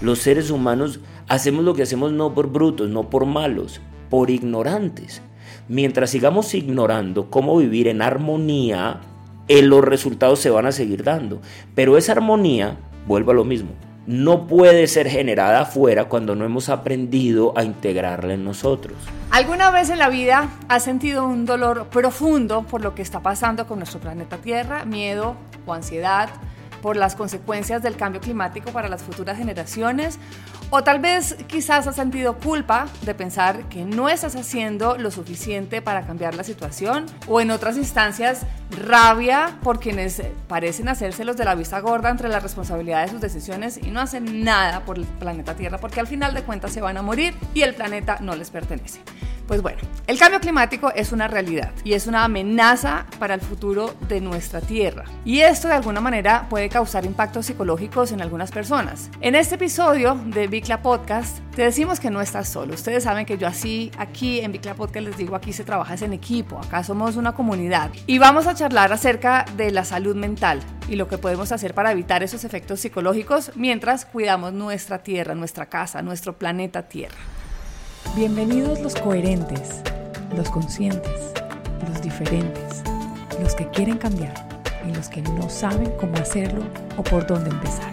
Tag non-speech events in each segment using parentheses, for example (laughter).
Los seres humanos hacemos lo que hacemos no por brutos, no por malos, por ignorantes. Mientras sigamos ignorando cómo vivir en armonía, eh, los resultados se van a seguir dando. Pero esa armonía, vuelvo a lo mismo, no puede ser generada afuera cuando no hemos aprendido a integrarla en nosotros. ¿Alguna vez en la vida has sentido un dolor profundo por lo que está pasando con nuestro planeta Tierra? ¿Miedo o ansiedad? Por las consecuencias del cambio climático para las futuras generaciones? O tal vez quizás has sentido culpa de pensar que no estás haciendo lo suficiente para cambiar la situación. O en otras instancias, rabia por quienes parecen hacerse los de la vista gorda entre la responsabilidad de sus decisiones y no hacen nada por el planeta Tierra porque al final de cuentas se van a morir y el planeta no les pertenece. Pues bueno, el cambio climático es una realidad y es una amenaza para el futuro de nuestra Tierra. Y esto de alguna manera puede causar impactos psicológicos en algunas personas. En este episodio de Bicla Podcast te decimos que no estás solo. Ustedes saben que yo así aquí en Bicla Podcast les digo aquí se trabaja en equipo, acá somos una comunidad. Y vamos a charlar acerca de la salud mental y lo que podemos hacer para evitar esos efectos psicológicos mientras cuidamos nuestra Tierra, nuestra casa, nuestro planeta Tierra. Bienvenidos los coherentes, los conscientes, los diferentes, los que quieren cambiar y los que no saben cómo hacerlo o por dónde empezar.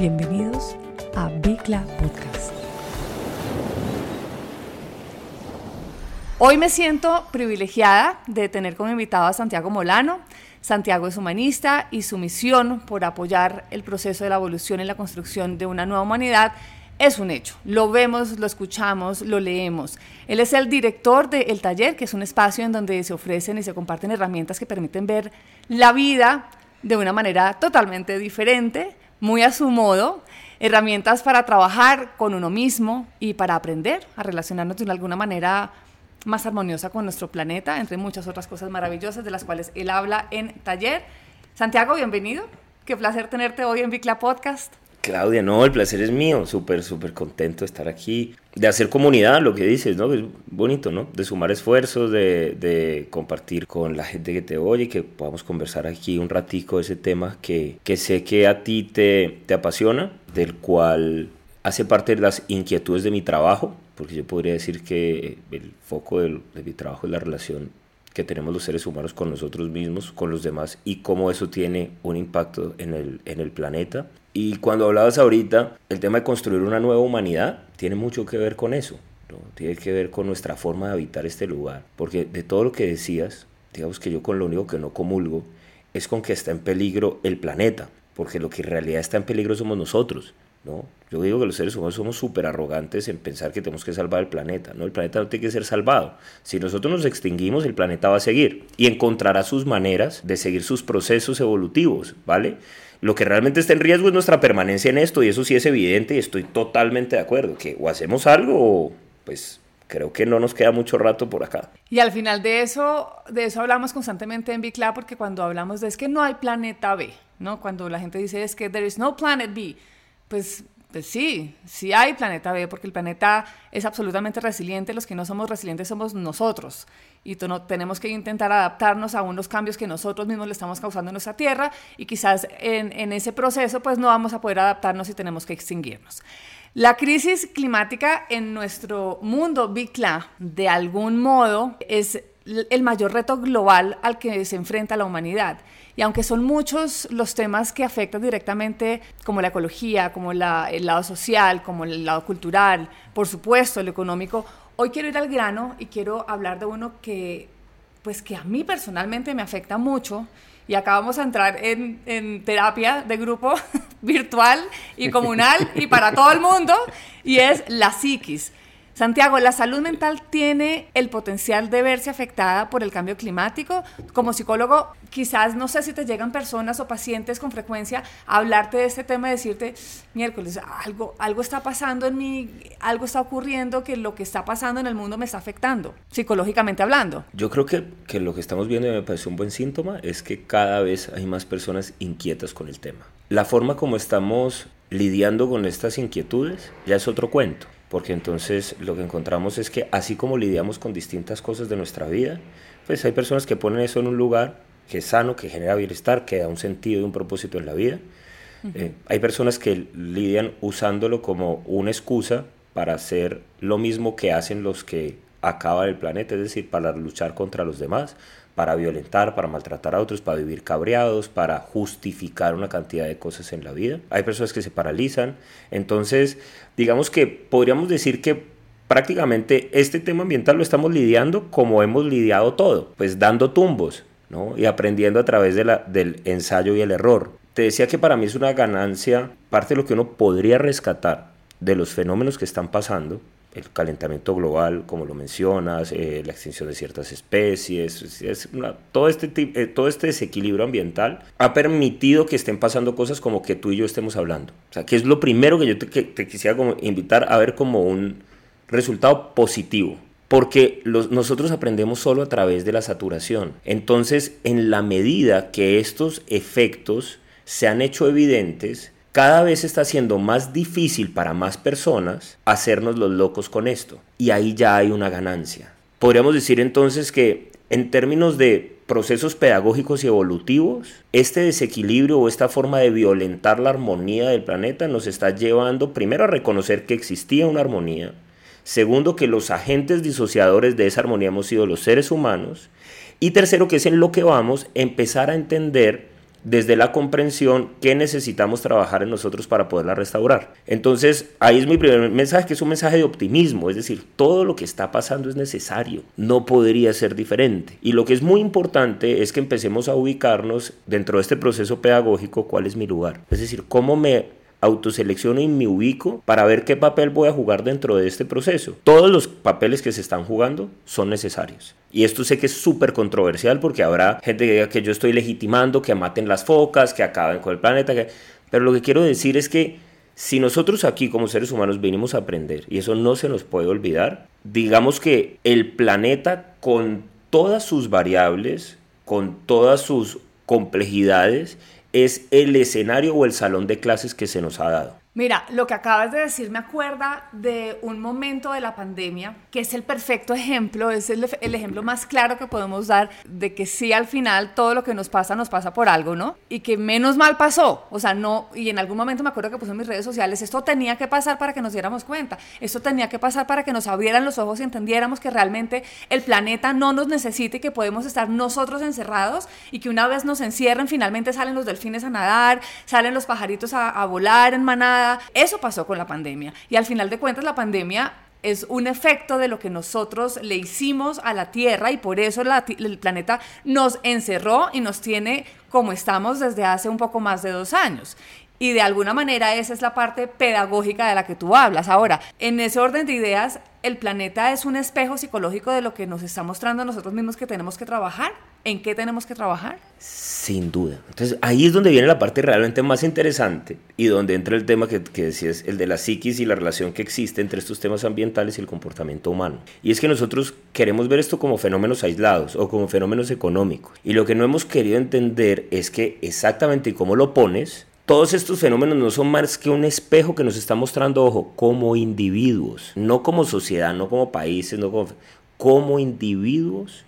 Bienvenidos a Bicla Podcast. Hoy me siento privilegiada de tener como invitado a Santiago Molano. Santiago es humanista y su misión por apoyar el proceso de la evolución y la construcción de una nueva humanidad es un hecho. Lo vemos, lo escuchamos, lo leemos. Él es el director del El Taller, que es un espacio en donde se ofrecen y se comparten herramientas que permiten ver la vida de una manera totalmente diferente, muy a su modo, herramientas para trabajar con uno mismo y para aprender a relacionarnos de alguna manera más armoniosa con nuestro planeta, entre muchas otras cosas maravillosas de las cuales él habla en Taller. Santiago, bienvenido. Qué placer tenerte hoy en Bicla Podcast. Claudia, no, el placer es mío, súper, súper contento de estar aquí, de hacer comunidad, lo que dices, ¿no? Es bonito, ¿no? De sumar esfuerzos, de, de compartir con la gente que te oye, que podamos conversar aquí un ratico de ese tema que, que sé que a ti te, te apasiona, del cual hace parte de las inquietudes de mi trabajo, porque yo podría decir que el foco de, de mi trabajo es la relación que tenemos los seres humanos con nosotros mismos, con los demás y cómo eso tiene un impacto en el, en el planeta. Y cuando hablabas ahorita, el tema de construir una nueva humanidad tiene mucho que ver con eso, tiene que ver con nuestra forma de habitar este lugar, porque de todo lo que decías, digamos que yo con lo único que no comulgo es con que está en peligro el planeta, porque lo que en realidad está en peligro somos nosotros. ¿no? Yo digo que los seres humanos somos súper arrogantes en pensar que tenemos que salvar el planeta. ¿no? El planeta no tiene que ser salvado. Si nosotros nos extinguimos, el planeta va a seguir y encontrará sus maneras de seguir sus procesos evolutivos, ¿vale? Lo que realmente está en riesgo es nuestra permanencia en esto y eso sí es evidente y estoy totalmente de acuerdo, que o hacemos algo o pues creo que no nos queda mucho rato por acá. Y al final de eso, de eso hablamos constantemente en Bicla porque cuando hablamos de es que no hay planeta B, ¿no? Cuando la gente dice es que there is no planet B, pues, pues, sí, sí hay planeta B, porque el planeta es absolutamente resiliente, los que no somos resilientes somos nosotros, y tenemos que intentar adaptarnos a unos cambios que nosotros mismos le estamos causando en nuestra Tierra, y quizás en, en ese proceso pues no vamos a poder adaptarnos y tenemos que extinguirnos. La crisis climática en nuestro mundo, Bicla, de algún modo es el mayor reto global al que se enfrenta la humanidad. Y aunque son muchos los temas que afectan directamente, como la ecología, como el lado social, como el lado cultural, por supuesto, el económico, hoy quiero ir al grano y quiero hablar de uno que, pues que a mí personalmente me afecta mucho. Y acá vamos a entrar en, terapia de grupo (laughs) virtual y comunal y para todo el mundo, y es la psiquis. Santiago, ¿la salud mental tiene el potencial de verse afectada por el cambio climático? Como psicólogo, quizás no sé si te llegan personas o pacientes con frecuencia a hablarte de este tema y decirte, miércoles, algo, algo está pasando en mí, algo está ocurriendo que lo que está pasando en el mundo me está afectando, psicológicamente hablando. Yo creo que, que lo que estamos viendo y me parece un buen síntoma es que cada vez hay más personas inquietas con el tema. La forma como estamos lidiando con estas inquietudes ya es otro cuento porque entonces lo que encontramos es que así como lidiamos con distintas cosas de nuestra vida, pues hay personas que ponen eso en un lugar que es sano, que genera bienestar, que da un sentido y un propósito en la vida, Eh, hay personas que lidian usándolo como una excusa para hacer lo mismo que hacen los que acaban el planeta, es decir, para luchar contra los demás, para violentar, para maltratar a otros, para vivir cabreados, para justificar una cantidad de cosas en la vida. Hay personas que se paralizan. Entonces, digamos que podríamos decir que prácticamente este tema ambiental lo estamos lidiando como hemos lidiado todo, pues dando tumbos, ¿no? Y aprendiendo a través de la, del ensayo y el error. Te decía que para mí es una ganancia, parte de lo que uno podría rescatar de los fenómenos que están pasando, el calentamiento global, como lo mencionas, eh, la extinción de ciertas especies, es todo, este, eh, todo este desequilibrio ambiental ha permitido que estén pasando cosas como que tú y yo estemos hablando. O sea, que es lo primero que yo te quisiera como invitar a ver como un resultado positivo. Porque nosotros aprendemos solo a través de la saturación. Entonces, en la medida que estos efectos se han hecho evidentes, cada vez está siendo más difícil para más personas hacernos los locos con esto. Y ahí ya hay una ganancia. Podríamos decir entonces que en términos de procesos pedagógicos y evolutivos, este desequilibrio o esta forma de violentar la armonía del planeta nos está llevando primero a reconocer que existía una armonía, segundo que los agentes disociadores de esa armonía hemos sido los seres humanos, y tercero que es en lo que vamos a empezar a entender desde la comprensión que necesitamos trabajar en nosotros para poderla restaurar. Entonces, ahí es mi primer mensaje, que es un mensaje de optimismo, es decir, todo lo que está pasando es necesario, no podría ser diferente. Y lo que es muy importante es que empecemos a ubicarnos dentro de este proceso pedagógico cuál es mi lugar, es decir, cómo me autoselecciono y me ubico para ver qué papel voy a jugar dentro de este proceso. Todos los papeles que se están jugando son necesarios. Y esto sé que es súper controversial porque habrá gente que diga que yo estoy legitimando que maten las focas, que acaben con el planeta. Pero lo que quiero decir es que si nosotros aquí como seres humanos venimos a aprender, y eso no se nos puede olvidar, digamos que el planeta con todas sus variables, con todas sus complejidades, es el escenario o el salón de clases que se nos ha dado. Mira, lo que acabas de decir me acuerda de un momento de la pandemia que es el perfecto ejemplo, es el, ejemplo más claro que podemos dar de que sí al final todo lo que nos pasa nos pasa por algo, ¿no? Y que menos mal pasó, o sea, no, y en algún momento me acuerdo que puse en mis redes sociales, esto tenía que pasar para que nos diéramos cuenta, esto tenía que pasar para que nos abrieran los ojos y entendiéramos que realmente el planeta no nos necesita y que podemos estar nosotros encerrados y que una vez nos encierren finalmente salen los delfines a nadar, salen los pajaritos a, a volar en manada eso pasó con la pandemia. Y al final de cuentas la pandemia es un efecto de lo que nosotros le hicimos a la Tierra y por eso el planeta nos encerró y nos tiene como estamos desde hace un poco más de dos años. Y de alguna manera esa es la parte pedagógica de la que tú hablas. Ahora, en ese orden de ideas, el planeta es un espejo psicológico de lo que nos está mostrando nosotros mismos que tenemos que trabajar. ¿En qué tenemos que trabajar? Sin duda. Entonces ahí es donde viene la parte realmente más interesante y donde entra el tema que, que decías, el de la psiquis y la relación que existe entre estos temas ambientales y el comportamiento humano. Y es que nosotros queremos ver esto como fenómenos aislados o como fenómenos económicos. Y lo que no hemos querido entender es que exactamente como lo pones, todos estos fenómenos no son más que un espejo que nos está mostrando, ojo, como individuos, no como sociedad, no como países, no como, como individuos,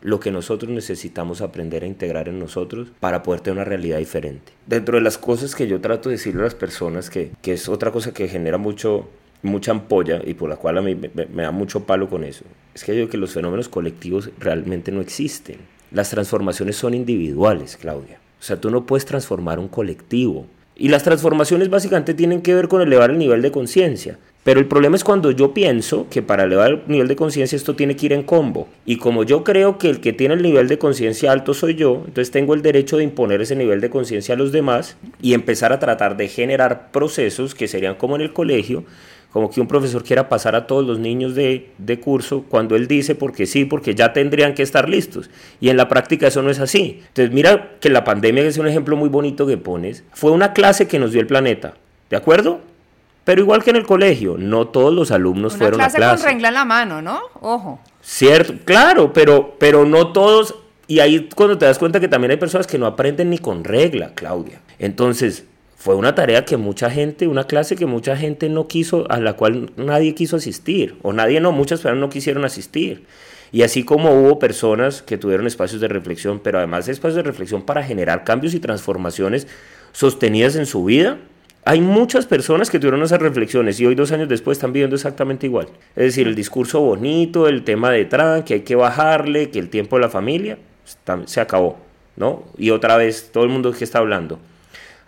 lo que nosotros necesitamos aprender a integrar en nosotros para poder tener una realidad diferente. Dentro de las cosas que yo trato de decirle a las personas, que, que es otra cosa que genera mucho, mucha ampolla y por la cual a mí me, me da mucho palo con eso, es que yo digo que los fenómenos colectivos realmente no existen. Las transformaciones son individuales, Claudia. O sea, tú no puedes transformar un colectivo. Y las transformaciones básicamente tienen que ver con elevar el nivel de conciencia. Pero el problema es cuando yo pienso que para elevar el nivel de conciencia esto tiene que ir en combo. Y como yo creo que el que tiene el nivel de conciencia alto soy yo, entonces tengo el derecho de imponer ese nivel de conciencia a los demás y empezar a tratar de generar procesos que serían como en el colegio, como que un profesor quiera pasar a todos los niños de, de, curso cuando él dice porque sí, porque ya tendrían que estar listos. Y en la práctica eso no es así. Entonces mira que la pandemia, que es un ejemplo muy bonito que pones, fue una clase que nos dio el planeta. ¿De acuerdo? Pero igual que en el colegio, no todos los alumnos fueron a clase. con regla en la mano, ¿no? Ojo. Cierto, claro, pero, pero no todos... Y ahí cuando te das cuenta que también hay personas que no aprenden ni con regla, Claudia. Entonces, fue una tarea que mucha gente, una clase que mucha gente no quiso, a la cual nadie quiso asistir, o nadie no, muchas personas no quisieron asistir. Y así como hubo personas que tuvieron espacios de reflexión, pero además espacios de reflexión para generar cambios y transformaciones sostenidas en su vida, hay muchas personas que tuvieron esas reflexiones y hoy dos años después están viviendo exactamente igual. Es decir, el discurso bonito, el tema de Trump, que hay que bajarle, que el tiempo de la familia, se acabó, ¿no? Y otra vez, todo el mundo que está hablando.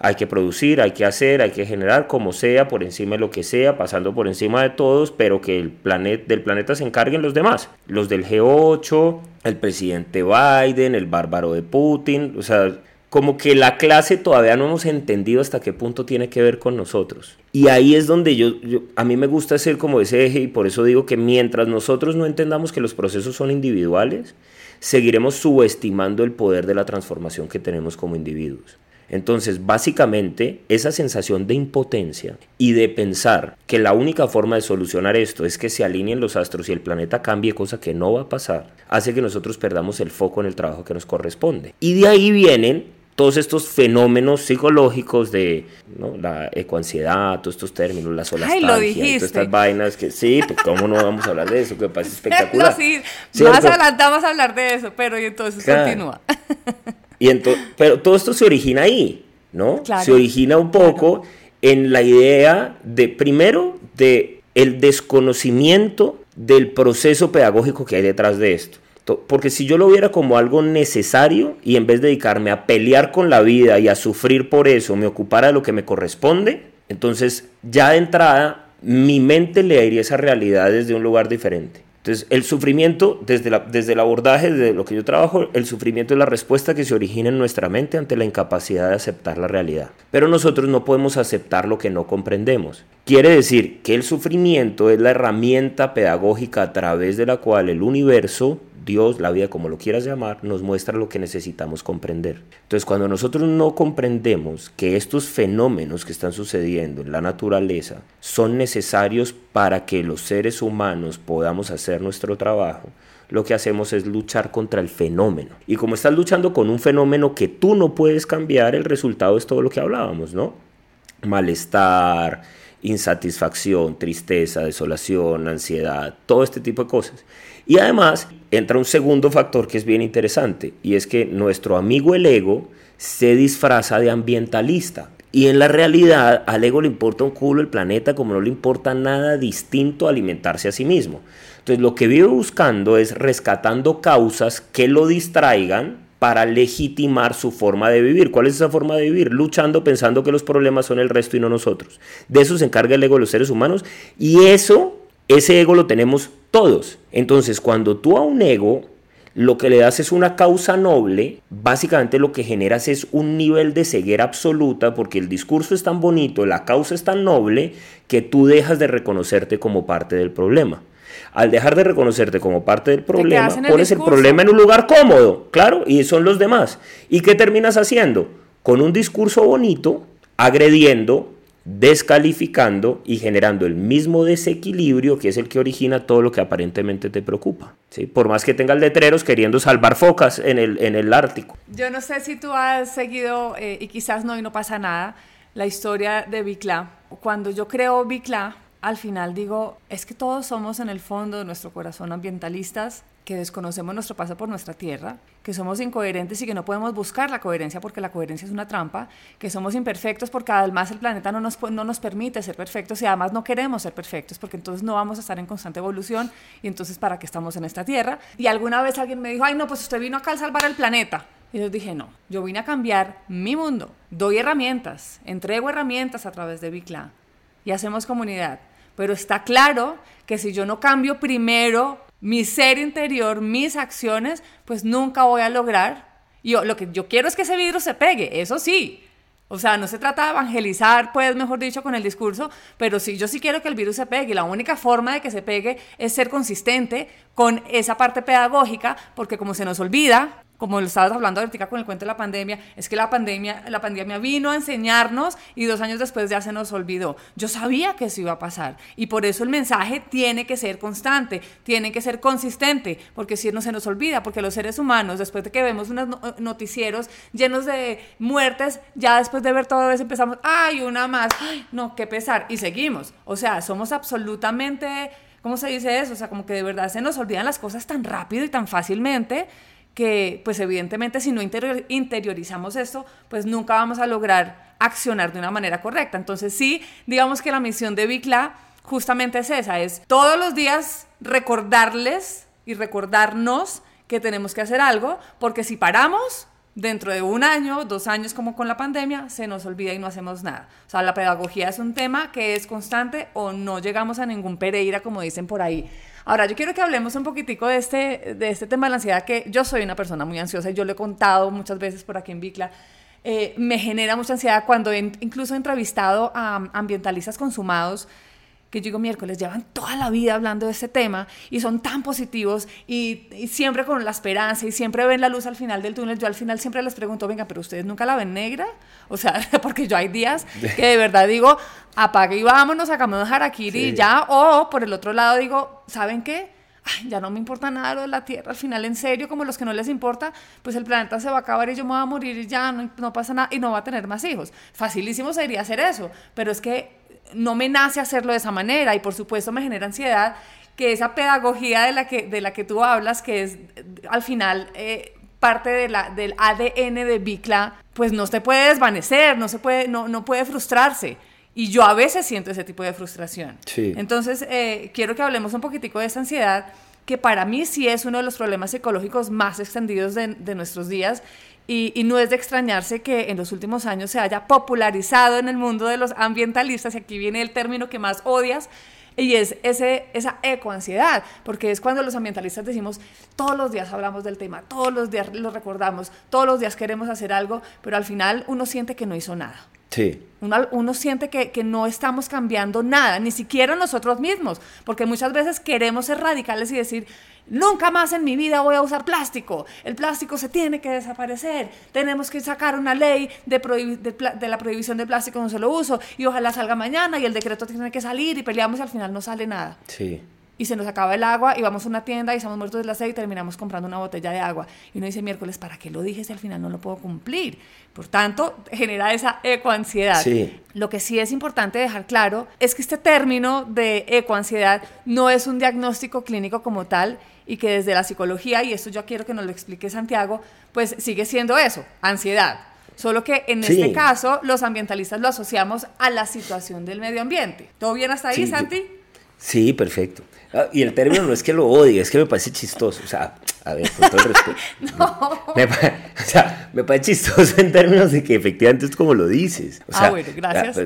Hay que producir, hay que hacer, hay que generar como sea, por encima de lo que sea, pasando por encima de todos, pero que el planeta, del planeta se encarguen los demás. Los del G8, el presidente Biden, el bárbaro de Putin, o sea, como que la clase todavía no hemos entendido hasta qué punto tiene que ver con nosotros. Y ahí es donde yo, a mí me gusta ser como ese eje y por eso digo que mientras nosotros no entendamos que los procesos son individuales, seguiremos subestimando el poder de la transformación que tenemos como individuos. Entonces, básicamente, esa sensación de impotencia y de pensar que la única forma de solucionar esto es que se alineen los astros y el planeta cambie, cosa que no va a pasar, hace que nosotros perdamos el foco en el trabajo que nos corresponde. Y de ahí vienen todos estos fenómenos psicológicos de la ecoansiedad, todos estos términos, la solastancia, todas estas vainas que sí, pues cómo no vamos a hablar de eso, que pasa (laughs) espectacular. sí, más adelante vamos a hablar de eso, pero y entonces continúa. (laughs) Y entonces, pero todo esto se origina ahí, ¿no? Se origina un poco en la idea de, primero, de el desconocimiento del proceso pedagógico que hay detrás de esto. Porque si yo lo viera como algo necesario y en vez de dedicarme a pelear con la vida y a sufrir por eso, me ocupara de lo que me corresponde, entonces ya de entrada mi mente leería esa realidad desde un lugar diferente. Entonces, el sufrimiento, desde, desde el abordaje de lo que yo trabajo, el sufrimiento es la respuesta que se origina en nuestra mente ante la incapacidad de aceptar la realidad. Pero nosotros no podemos aceptar lo que no comprendemos. Quiere decir que el sufrimiento es la herramienta pedagógica a través de la cual el universo Dios, la vida, como lo quieras llamar, nos muestra lo que necesitamos comprender. Entonces, cuando nosotros no comprendemos que estos fenómenos que están sucediendo en la naturaleza son necesarios para que los seres humanos podamos hacer nuestro trabajo, lo que hacemos es luchar contra el fenómeno. Y como estás luchando con un fenómeno que tú no puedes cambiar, el resultado es todo lo que hablábamos, ¿no? Malestar, insatisfacción, tristeza, desolación, ansiedad, todo este tipo de cosas. Y además entra un segundo factor que es bien interesante y es que nuestro amigo el ego se disfraza de ambientalista. Y en la realidad al ego le importa un culo el planeta como no le importa nada distinto a alimentarse a sí mismo. Entonces lo que vive buscando es rescatando causas que lo distraigan para legitimar su forma de vivir. ¿Cuál es esa forma de vivir? Luchando pensando que los problemas son el resto y no nosotros. De eso se encarga el ego de los seres humanos y eso, ese ego lo tenemos todos. Entonces, cuando tú a un ego lo que le das es una causa noble, básicamente lo que generas es un nivel de ceguera absoluta porque el discurso es tan bonito, la causa es tan noble, que tú dejas de reconocerte como parte del problema. Al dejar de reconocerte como parte del problema, pones el problema en un lugar cómodo, claro, y son los demás. ¿Y qué terminas haciendo? Con un discurso bonito, agrediendo, descalificando y generando el mismo desequilibrio que es el que origina todo lo que aparentemente te preocupa. ¿sí? Por más que tengas letreros queriendo salvar focas en el, en el Ártico. Yo no sé si tú has seguido, eh, y quizás no y no pasa nada, la historia de Bicla. Cuando yo creo Bicla, al final digo, es que todos somos en el fondo de nuestro corazón ambientalistas que desconocemos nuestro paso por nuestra tierra, que somos incoherentes y que no podemos buscar la coherencia porque la coherencia es una trampa, que somos imperfectos porque además el planeta no nos, no nos permite ser perfectos y además no queremos ser perfectos porque entonces no vamos a estar en constante evolución y entonces para qué estamos en esta tierra. Y alguna vez alguien me dijo, ay no, pues usted vino acá a salvar el planeta. Y yo dije, no, yo vine a cambiar mi mundo, doy herramientas, entrego herramientas a través de Bicla y hacemos comunidad pero está claro que si yo no cambio primero mi ser interior, mis acciones, pues nunca voy a lograr. Y lo que yo quiero es que ese vidrio se pegue, eso sí. O sea, no se trata de evangelizar, pues, mejor dicho, con el discurso, pero sí, yo sí quiero que el virus se pegue. La única forma de que se pegue es ser consistente con esa parte pedagógica, porque como se nos olvida, como lo estabas hablando ahorita con el cuento de la pandemia, es que la pandemia, la pandemia vino a enseñarnos y dos años después ya se nos olvidó. Yo sabía que eso iba a pasar y por eso el mensaje tiene que ser constante, tiene que ser consistente, porque si no se nos olvida, porque los seres humanos, después de que vemos unos noticieros llenos de muertes, ya después de ver todo eso empezamos, ay, una más, ay, no, qué pesar, y seguimos. O sea, somos absolutamente ¿cómo se dice eso? O sea, como que de verdad se nos olvidan las cosas tan rápido y tan fácilmente que pues evidentemente si no interiorizamos esto, pues nunca vamos a lograr accionar de una manera correcta. Entonces sí, digamos que la misión de Bicla justamente es esa, es todos los días recordarles y recordarnos que tenemos que hacer algo, porque si paramos, dentro de un año, dos años como con la pandemia, se nos olvida y no hacemos nada. O sea, la pedagogía es un tema que es constante o no llegamos a ningún Pereira, como dicen por ahí. Ahora, yo quiero que hablemos un poquitico de este, de este tema de la ansiedad, que yo soy una persona muy ansiosa y yo lo he contado muchas veces por aquí en Bicla. Eh, me genera mucha ansiedad cuando incluso entrevistado a ambientalistas consumados que yo digo miércoles, llevan toda la vida hablando de este tema y son tan positivos y, siempre con la esperanza y siempre ven la luz al final del túnel. Yo al final siempre les pregunto, venga, pero ustedes nunca la ven negra? O sea, (laughs) porque yo hay días que de verdad digo, apague y vámonos, sacamos de harakiri y ya, o por el otro lado digo, ¿saben qué? ya no me importa nada lo de la Tierra, al final en serio, como los que no les importa, pues el planeta se va a acabar y yo me voy a morir y ya no, no pasa nada y no va a tener más hijos. Facilísimo sería hacer eso, pero es que no me nace hacerlo de esa manera y por supuesto me genera ansiedad que esa pedagogía de la que, de la que tú hablas, que es al final eh, parte de la, del ADN de Bicla, pues no se puede desvanecer, no, se puede, no, no puede frustrarse. Y yo a veces siento ese tipo de frustración. Entonces, eh, quiero que hablemos un poquitico de esa ansiedad, que para mí sí es uno de los problemas psicológicos más extendidos de, de nuestros días y, no es de extrañarse que en los últimos años se haya popularizado en el mundo de los ambientalistas, y aquí viene el término que más odias, y es ese, esa ecoansiedad, porque es cuando los ambientalistas decimos, todos los días hablamos del tema, todos los días lo recordamos, todos los días queremos hacer algo, pero al final uno siente que no hizo nada. Sí. Uno, uno siente que, que, no estamos cambiando nada, ni siquiera nosotros mismos, porque muchas veces queremos ser radicales y decir, nunca más en mi vida voy a usar plástico, el plástico se tiene que desaparecer, tenemos que sacar una ley de, de, de, la prohibición del plástico en un solo uso y ojalá salga mañana y el decreto tiene que salir y peleamos y al final no sale nada. Sí y se nos acaba el agua y vamos a una tienda y estamos muertos de la sed y terminamos comprando una botella de agua. Y uno dice, miércoles, ¿para qué lo dije si al final no lo puedo cumplir? Por tanto, genera esa ecoansiedad. Sí. Lo que sí es importante dejar claro es que este término de ecoansiedad no es un diagnóstico clínico como tal y que desde la psicología, y esto yo quiero que nos lo explique Santiago, pues sigue siendo eso, ansiedad. Solo que en este caso los ambientalistas lo asociamos a la situación del medio ambiente. ¿Todo bien hasta ahí, Santi? Sí, perfecto. Ah, y el término no es que lo odie, es que me parece chistoso. O sea, a ver, con todo el respeto. (laughs) no. me, o sea, me parece chistoso en términos de que efectivamente es como lo dices. O sea, ah, bueno, gracias.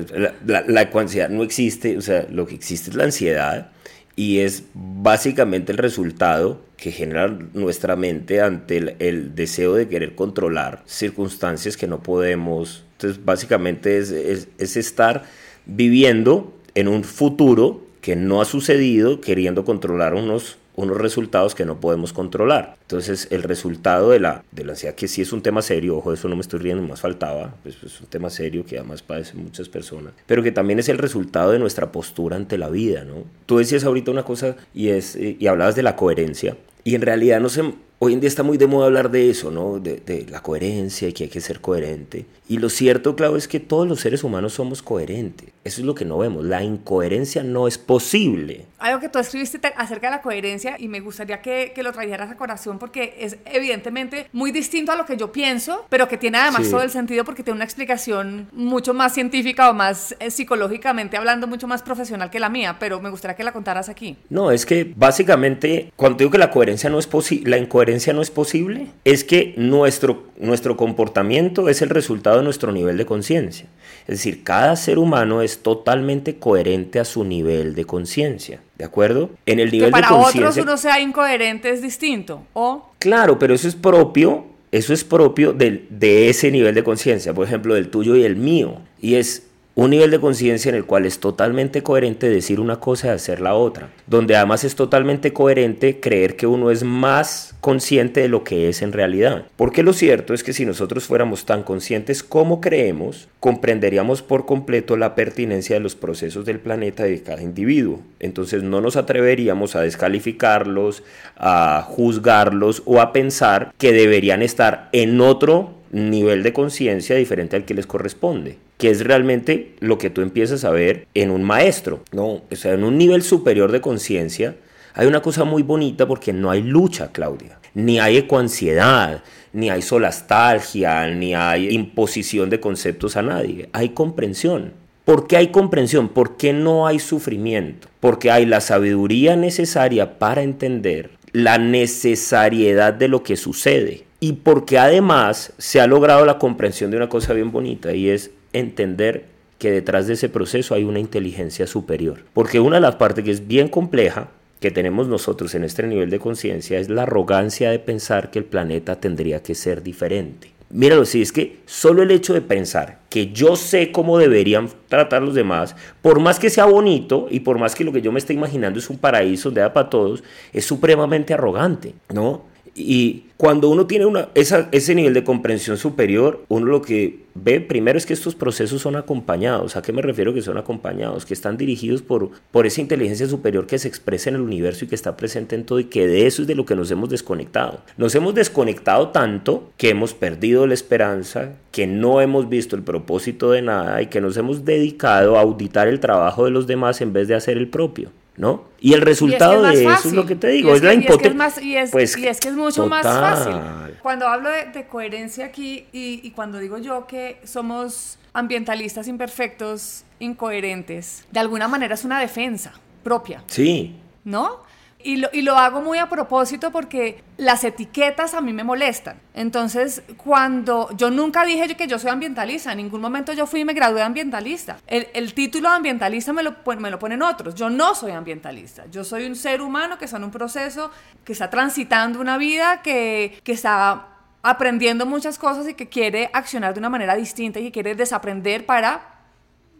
La, la, ansiedad no existe, o sea, lo que existe es la ansiedad y es básicamente el resultado que genera nuestra mente ante el, el, deseo de querer controlar circunstancias que no podemos. Entonces, básicamente es, es, es estar viviendo en un futuro que no ha sucedido queriendo controlar unos, unos resultados que no podemos controlar. Entonces, el resultado de la, de la ansiedad, que sí es un tema serio, ojo, eso no me estoy riendo, más faltaba, pues, es un tema serio que además padecen muchas personas, pero que también es el resultado de nuestra postura ante la vida, ¿no? Tú decías ahorita una cosa y, es, eh, y hablabas de la coherencia, y en realidad no sé, hoy en día está muy de moda hablar de eso, ¿no? De, de, la coherencia y que hay que ser coherente. Y lo cierto, claro, es que todos los seres humanos somos coherentes. Eso es lo que no vemos. La incoherencia no es posible. Algo que tú escribiste acerca de la coherencia y me gustaría que, que lo trajeras a corazón porque es evidentemente muy distinto a lo que yo pienso, pero que tiene además todo el sentido porque tiene una explicación mucho más científica o más eh, psicológicamente hablando, mucho más profesional que la mía, pero me gustaría que la contaras aquí. No, es que básicamente cuando digo que la coherencia no es posible, la incoherencia no es posible, es que nuestro, nuestro comportamiento es el resultado de nuestro nivel de conciencia. Es decir, cada ser humano es totalmente coherente a su nivel de conciencia. ¿De acuerdo? En el nivel que para otros uno sea incoherente es distinto. ¿O? Claro, pero eso es propio, eso es propio de, de ese nivel de conciencia, por ejemplo, del tuyo y el mío. Y es un nivel de conciencia en el cual es totalmente coherente decir una cosa y hacer la otra, donde además es totalmente coherente creer que uno es más consciente de lo que es en realidad. Porque lo cierto es que si nosotros fuéramos tan conscientes como creemos, comprenderíamos por completo la pertinencia de los procesos del planeta y de cada individuo. Entonces no nos atreveríamos a descalificarlos, a juzgarlos o a pensar que deberían estar en otro nivel de conciencia diferente al que les corresponde. Que es realmente lo que tú empiezas a ver en un maestro, ¿no? O sea, en un nivel superior de conciencia, hay una cosa muy bonita porque no hay lucha, Claudia, ni hay ecoansiedad, ni hay solastalgia, ni hay imposición de conceptos a nadie, hay comprensión. ¿Por qué hay comprensión? ¿Por qué no hay sufrimiento? Porque hay la sabiduría necesaria para entender la necesariedad de lo que sucede. Y porque además se ha logrado la comprensión de una cosa bien bonita y es entender que detrás de ese proceso hay una inteligencia superior. Porque una de las partes que es bien compleja que tenemos nosotros en este nivel de conciencia es la arrogancia de pensar que el planeta tendría que ser diferente. Míralo, si es que solo el hecho de pensar que yo sé cómo deberían tratar los demás, por más que sea bonito y por más que lo que yo me esté imaginando es un paraíso da para todos, es supremamente arrogante, ¿no? Y cuando uno tiene una, ese nivel de comprensión superior, uno lo que ve primero es que estos procesos son acompañados. ¿A qué me refiero que son acompañados? Que están dirigidos por, por esa inteligencia superior que se expresa en el universo y que está presente en todo y que de eso es de lo que nos hemos desconectado. Nos hemos desconectado tanto que hemos perdido la esperanza, que no hemos visto el propósito de nada y que nos hemos dedicado a auditar el trabajo de los demás en vez de hacer el propio. ¿No? Y el resultado de eso es lo que te digo, es, la impotencia. Y, es, pues, y es que es mucho más fácil. Cuando hablo de, coherencia aquí y, y, cuando digo yo que somos ambientalistas imperfectos, incoherentes, de alguna manera es una defensa propia. Sí. ¿No? Y lo, y lo, hago muy a propósito porque las etiquetas a mí me molestan. Entonces, cuando yo nunca dije que yo soy ambientalista, en ningún momento yo fui y me gradué de ambientalista. El, el título de ambientalista me lo, me lo ponen otros. Yo no soy ambientalista. Yo soy un ser humano que está en un proceso, que está transitando una vida, que, que está aprendiendo muchas cosas y que quiere accionar de una manera distinta y que quiere desaprender para,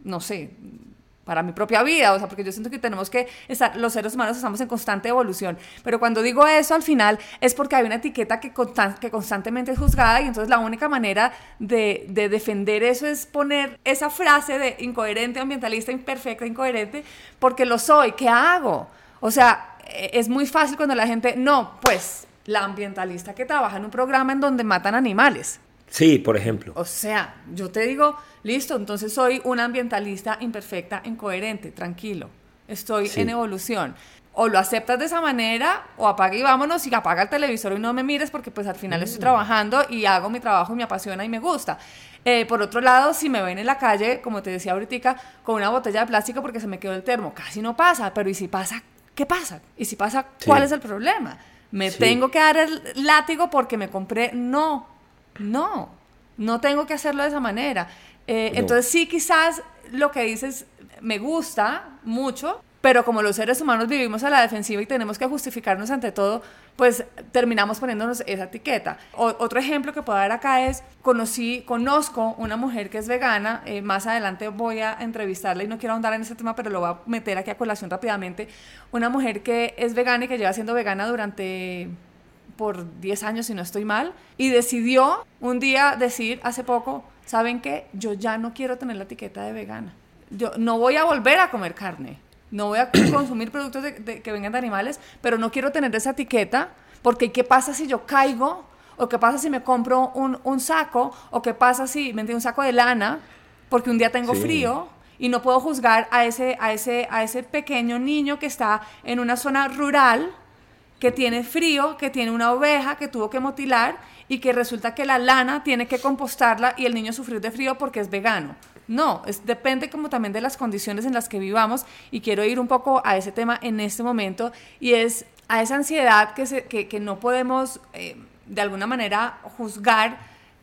no sé, para mi propia vida, o sea, porque yo siento que tenemos que estar, los seres humanos estamos en constante evolución, pero cuando digo eso al final es porque hay una etiqueta que, que constantemente es juzgada y entonces la única manera de, de, defender eso es poner esa frase de incoherente, ambientalista, imperfecta, incoherente, porque lo soy, ¿qué hago? O sea, e, es muy fácil cuando la gente, no, pues la ambientalista que trabaja en un programa en donde matan animales. Sí, por ejemplo. O sea, yo te digo, listo, entonces soy una ambientalista imperfecta, incoherente, tranquilo, estoy en evolución. O lo aceptas de esa manera, o apaga y vámonos y apaga el televisor y no me mires porque pues al final estoy mm. trabajando y hago mi trabajo y me apasiona y me gusta. Eh, por otro lado, si me ven en la calle, como te decía ahorita, con una botella de plástico porque se me quedó el termo, casi no pasa, pero ¿y si pasa? ¿Qué pasa? ¿Y si pasa? ¿Cuál es el problema? ¿Me tengo que dar el látigo porque me compré? No, no, no tengo que hacerlo de esa manera. Eh, entonces sí, quizás lo que dices me gusta mucho, pero como los seres humanos vivimos a la defensiva y tenemos que justificarnos ante todo, pues terminamos poniéndonos esa etiqueta. otro ejemplo que puedo dar acá es, conocí, conozco una mujer que es vegana, eh, más adelante voy a entrevistarla y no quiero ahondar en ese tema, pero lo voy a meter aquí a colación rápidamente, una mujer que es vegana y que lleva siendo vegana durante por 10 años, si no estoy mal, y decidió un día decir hace poco, ¿saben qué? Yo ya no quiero tener la etiqueta de vegana. Yo no voy a volver a comer carne, no voy a (clears throat) consumir productos que vengan de animales, pero no quiero tener esa etiqueta, porque ¿qué pasa si yo caigo? ¿O qué pasa si me compro un, saco? ¿O qué pasa si me entiendo un saco de lana? Porque un día tengo frío y no puedo juzgar a ese, a, ese, a ese pequeño niño que está en una zona rural que tiene frío, que tiene una oveja que tuvo que motilar y que resulta que la lana tiene que compostarla y el niño sufrir de frío porque es vegano. No, es, depende como también de las condiciones en las que vivamos y quiero ir un poco a ese tema en este momento y es a esa ansiedad que, se, que, que no podemos eh, de alguna manera juzgar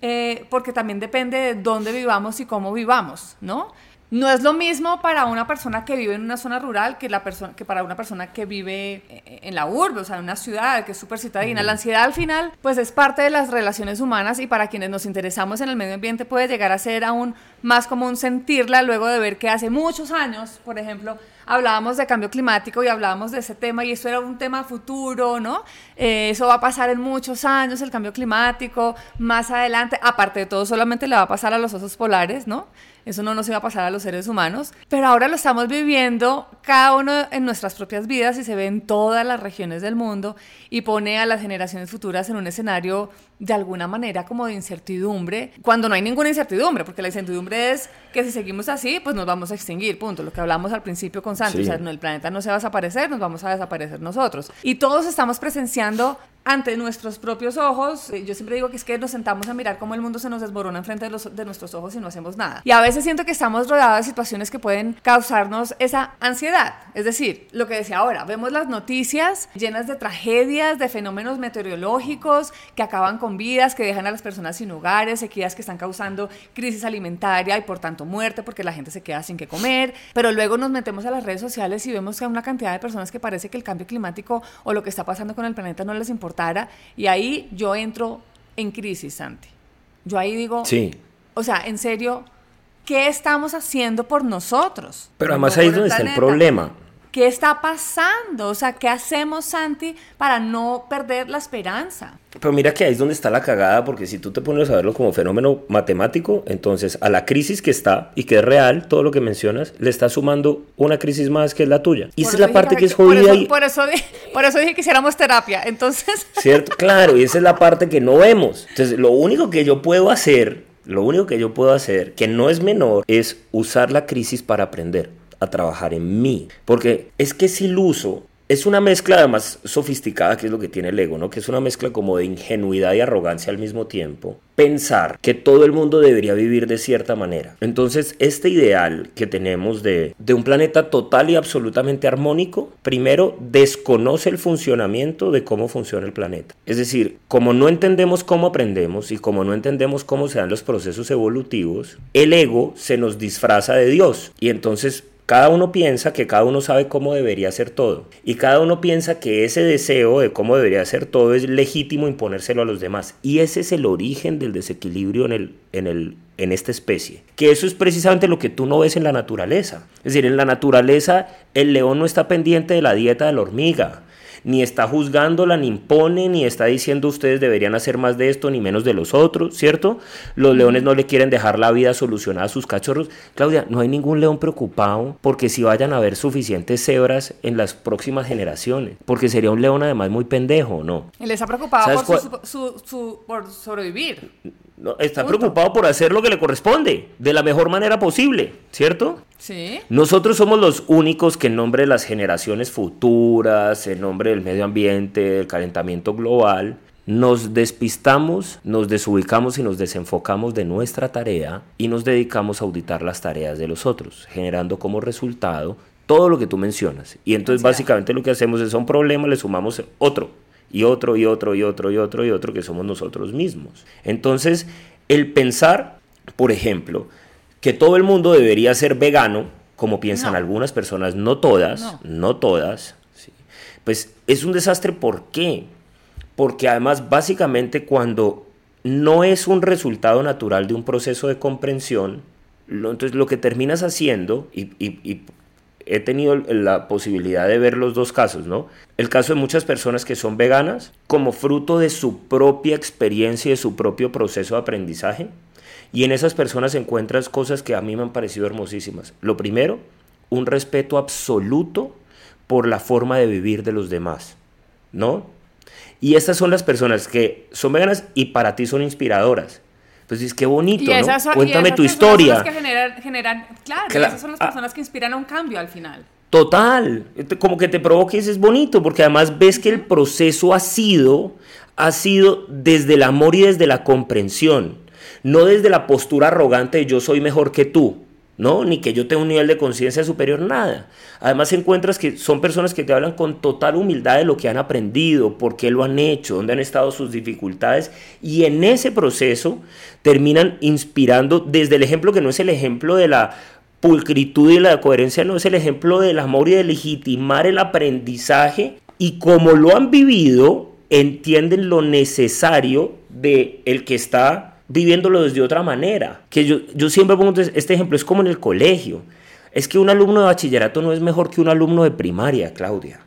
eh, porque también depende de dónde vivamos y cómo vivamos, ¿no? No es lo mismo para una persona que vive en una zona rural que, la persona, que para una persona que vive eh, en la urbe, o sea, en una ciudad que es súper citadina. La ansiedad al final, pues es parte de las relaciones humanas y para quienes nos interesamos en el medio ambiente puede llegar a ser aún más común sentirla luego de ver que hace muchos años, por ejemplo, hablábamos de cambio climático y hablábamos de ese tema y eso era un tema futuro, ¿no? Eh, eso va a pasar en muchos años, el cambio climático, más adelante, aparte de todo, solamente le va a pasar a los osos polares, ¿no? Eso no nos iba a pasar a los seres humanos, pero ahora lo estamos viviendo cada uno en nuestras propias vidas y se ve en todas las regiones del mundo y pone a las generaciones futuras en un escenario de alguna manera como de incertidumbre, cuando no hay ninguna incertidumbre, porque la incertidumbre es que si seguimos así, pues nos vamos a extinguir, punto. Lo que hablamos al principio con Santos, o sea, el planeta no se va a desaparecer, nos vamos a desaparecer nosotros. Y todos estamos presenciando ante nuestros propios ojos, eh, yo siempre digo que es que nos sentamos a mirar cómo el mundo se nos desmorona enfrente de, los, de nuestros ojos y no hacemos nada. Y a veces siento que estamos rodeados de situaciones que pueden causarnos esa ansiedad. Es decir, lo que decía ahora, vemos las noticias llenas de tragedias, de fenómenos meteorológicos que acaban con vidas, que dejan a las personas sin hogares, sequías que están causando crisis alimentaria y por tanto muerte porque la gente se queda sin qué comer. Pero luego nos metemos a las redes sociales y vemos que hay una cantidad de personas que parece que el cambio climático o lo que está pasando con el planeta no les importara. Y ahí yo entro en crisis, Santi. Yo ahí digo, sí. o sea, en serio, ¿qué estamos haciendo por nosotros? Pero además ahí es donde está el problema. ¿Qué está pasando? O sea, ¿qué hacemos, Santi, para no perder la esperanza? Pero mira que ahí es donde está la cagada, porque si tú te pones a verlo como fenómeno matemático, entonces a la crisis que está y que es real, todo lo que mencionas, le está sumando una crisis más que es la tuya. Y esa es la parte que, es jodida. Por eso, por, eso, dije que hiciéramos terapia, entonces... Cierto, claro, y esa es la parte que no vemos. Entonces, lo único que yo puedo hacer, lo único que yo puedo hacer, que no es menor, es usar la crisis para aprender a trabajar en mí. Porque es que es iluso es una mezcla además sofisticada, que es lo que tiene el ego, ¿no? Que es una mezcla como de ingenuidad y arrogancia al mismo tiempo. Pensar que todo el mundo debería vivir de cierta manera. Entonces, este ideal que tenemos de, de un planeta total y absolutamente armónico, primero desconoce el funcionamiento de cómo funciona el planeta. Es decir, como no entendemos cómo aprendemos y como no entendemos cómo se dan los procesos evolutivos, el ego se nos disfraza de Dios. Y entonces cada uno piensa que cada uno sabe cómo debería ser todo. Y cada uno piensa que ese deseo de cómo debería ser todo es legítimo imponérselo a los demás. Y ese es el origen del desequilibrio en, el, en, el, en esta especie. Que eso es precisamente lo que tú no ves en la naturaleza. Es decir, en la naturaleza el león no está pendiente de la dieta de la hormiga ni está juzgándola, ni impone, ni está diciendo ustedes deberían hacer más de esto, ni menos de los otros, ¿cierto? Los leones no le quieren dejar la vida solucionada a sus cachorros. Claudia, no hay ningún león preocupado porque si vayan a haber suficientes cebras en las próximas generaciones, porque sería un león además muy pendejo, ¿no? Él está preocupado por, sobrevivir. No, está preocupado por hacer lo que le corresponde, de la mejor manera posible, ¿cierto? Sí. Nosotros somos los únicos que en nombre de las generaciones futuras, en nombre del medio ambiente, del calentamiento global, nos despistamos, nos desubicamos y nos desenfocamos de nuestra tarea y nos dedicamos a auditar las tareas de los otros, generando como resultado todo lo que tú mencionas. Y entonces básicamente lo que hacemos es a un problema le sumamos otro y otro y otro y otro y otro y otro que somos nosotros mismos. Entonces, el pensar, por ejemplo, que todo el mundo debería ser vegano, como piensan algunas personas, no todas, no, todas, pues es un desastre. ¿Por qué? Porque además básicamente cuando no es un resultado natural de un proceso de comprensión, lo, entonces lo que terminas haciendo, y, y, he tenido la posibilidad de ver los dos casos, ¿no? El caso de muchas personas que son veganas como fruto de su propia experiencia y de su propio proceso de aprendizaje, y en esas personas encuentras cosas que a mí me han parecido hermosísimas. Lo primero, un respeto absoluto por la forma de vivir de los demás, ¿no? Y estas son las personas que son veganas y para ti son inspiradoras. Entonces, qué bonito, ¿no? Cuéntame tu historia. Son las que generan, claro, esas son las ah. personas que inspiran a un cambio al final. Total, como que te provoques es bonito, porque además ves que el proceso ha sido, ha sido desde el amor y desde la comprensión no desde la postura arrogante de yo soy mejor que tú, ¿no? Ni que yo tenga un nivel de conciencia superior, nada. Además encuentras que son personas que te hablan con total humildad de lo que han aprendido, por qué lo han hecho, dónde han estado sus dificultades y en ese proceso terminan inspirando desde el ejemplo que no es el ejemplo de la pulcritud y la coherencia, no es el ejemplo del amor y de legitimar el aprendizaje y como lo han vivido, entienden lo necesario de el que está viviéndolo desde otra manera. Que yo, yo siempre pongo este ejemplo, es como en el colegio. Es que un alumno de bachillerato no es mejor que un alumno de primaria, Claudia.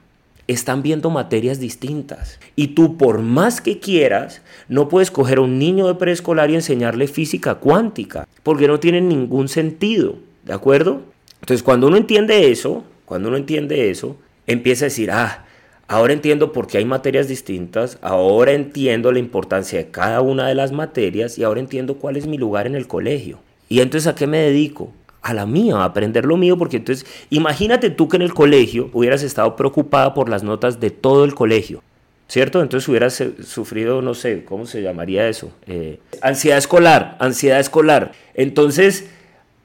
Están viendo materias distintas. Y tú, por más que quieras, no puedes coger a un niño de preescolar y enseñarle física cuántica, porque no tiene ningún sentido. ¿De acuerdo? Entonces, cuando uno entiende eso, cuando uno entiende eso, empieza a decir, ah, ahora entiendo por qué hay materias distintas, ahora entiendo la importancia de cada una de las materias y ahora entiendo cuál es mi lugar en el colegio. Y entonces, ¿a qué me dedico? a la mía, a aprender lo mío, porque entonces imagínate tú que en el colegio hubieras estado preocupada por las notas de todo el colegio, ¿cierto? Entonces hubieras eh, sufrido, no sé, ¿cómo se llamaría eso? Eh, ansiedad escolar, ansiedad escolar. Entonces,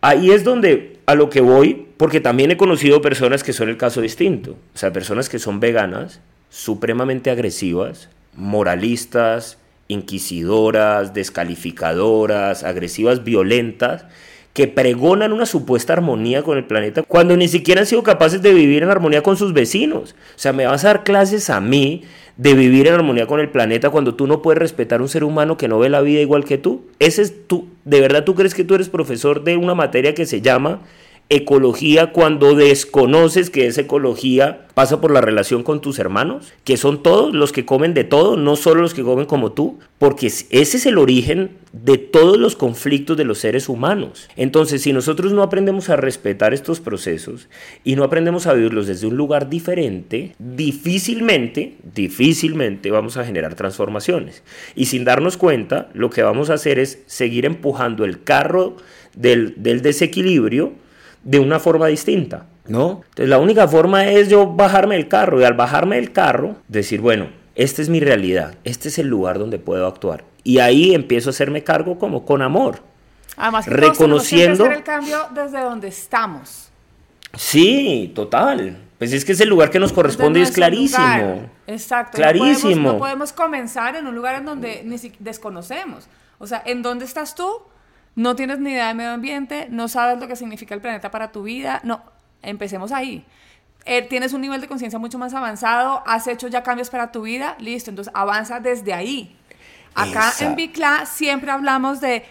ahí es donde a lo que voy, porque también he conocido personas que son el caso distinto, o sea, personas que son veganas, supremamente agresivas, moralistas, inquisidoras, descalificadoras, agresivas, violentas, que pregonan una supuesta armonía con el planeta cuando ni siquiera han sido capaces de vivir en armonía con sus vecinos. O sea, me vas a dar clases a mí de vivir en armonía con el planeta cuando tú no puedes respetar a un ser humano que no ve la vida igual que tú. Ese es tú, ¿de verdad tú crees que tú eres profesor de una materia que se llama ecología cuando desconoces que esa ecología pasa por la relación con tus hermanos, que son todos los que comen de todo, no solo los que comen como tú, porque ese es el origen de todos los conflictos de los seres humanos. Entonces, si nosotros no aprendemos a respetar estos procesos y no aprendemos a vivirlos desde un lugar diferente, difícilmente, difícilmente vamos a generar transformaciones. Y sin darnos cuenta, lo que vamos a hacer es seguir empujando el carro del, del desequilibrio de una forma distinta, ¿no? Entonces la única forma es yo bajarme del carro y al bajarme del carro decir, bueno, esta es mi realidad, este es el lugar donde puedo actuar. Y ahí empiezo a hacerme cargo como con amor. Además, reconociendo hacer el cambio desde donde estamos. Sí, total. Pues es que es el lugar que nos corresponde y es clarísimo. Exacto. Clarísimo. No podemos, comenzar en un lugar en donde ni desconocemos. O sea, ¿en dónde estás tú? No tienes ni idea de medio ambiente, no sabes lo que significa el planeta para tu vida, no, empecemos ahí. Eh, tienes un nivel de conciencia mucho más avanzado, has hecho ya cambios para tu vida, listo, entonces avanza desde ahí. Acá en Bicla siempre hablamos de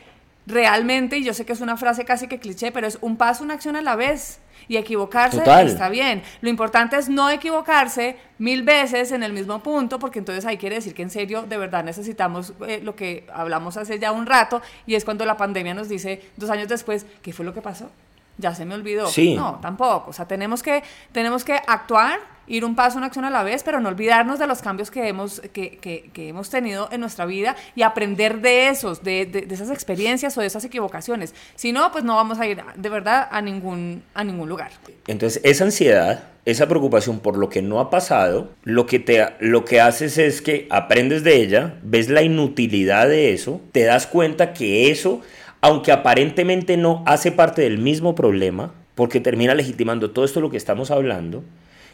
realmente, y yo sé que es una frase casi que cliché, pero es un paso, una acción a la vez. Y equivocarse está bien. Lo importante es no equivocarse mil veces en el mismo punto, porque entonces ahí quiere decir que en serio, de verdad necesitamos eh, lo que hablamos hace ya un rato, y es cuando la pandemia nos dice dos años después, ¿qué fue lo que pasó? Ya se me olvidó. No, tampoco. O sea, tenemos que, tenemos que actuar ir un paso, una acción a la vez, pero no olvidarnos de los cambios que hemos, que, que, hemos tenido en nuestra vida y aprender de esos, de, de, esas experiencias o de esas equivocaciones. Si no, pues no vamos a ir de verdad a ningún, a ningún lugar. Entonces, esa ansiedad, esa preocupación por lo que no ha pasado, lo que, te, lo que haces es que aprendes de ella, ves la inutilidad de eso, te das cuenta que eso, aunque aparentemente no hace parte del mismo problema, porque termina legitimando todo esto lo que estamos hablando,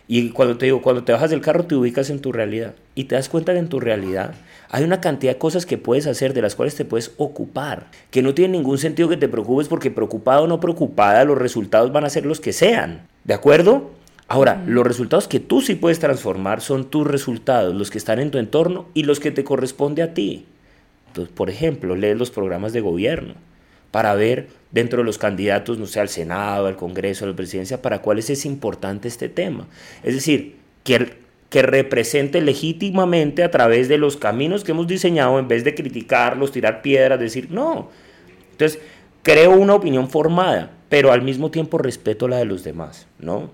y cuando te digo, cuando te bajas del carro te ubicas en tu realidad y te das cuenta que en tu realidad hay una cantidad de cosas que puedes hacer, de las cuales te puedes ocupar, que no tiene ningún sentido que te preocupes porque preocupado o no preocupada los resultados van a ser los que sean, ¿de acuerdo? Ahora, los resultados que tú sí puedes transformar son tus resultados, los que están en tu entorno y los que te corresponde a ti. Entonces, por ejemplo, lees los programas de gobierno para ver dentro de los candidatos, no sé, al Senado, al Congreso, a la presidencia, para cuáles es importante este tema. Es decir, que, represente legítimamente a través de los caminos que hemos diseñado, en vez de criticarlos, tirar piedras, decir, no. Entonces, creo una opinión formada, pero al mismo tiempo respeto la de los demás, ¿no?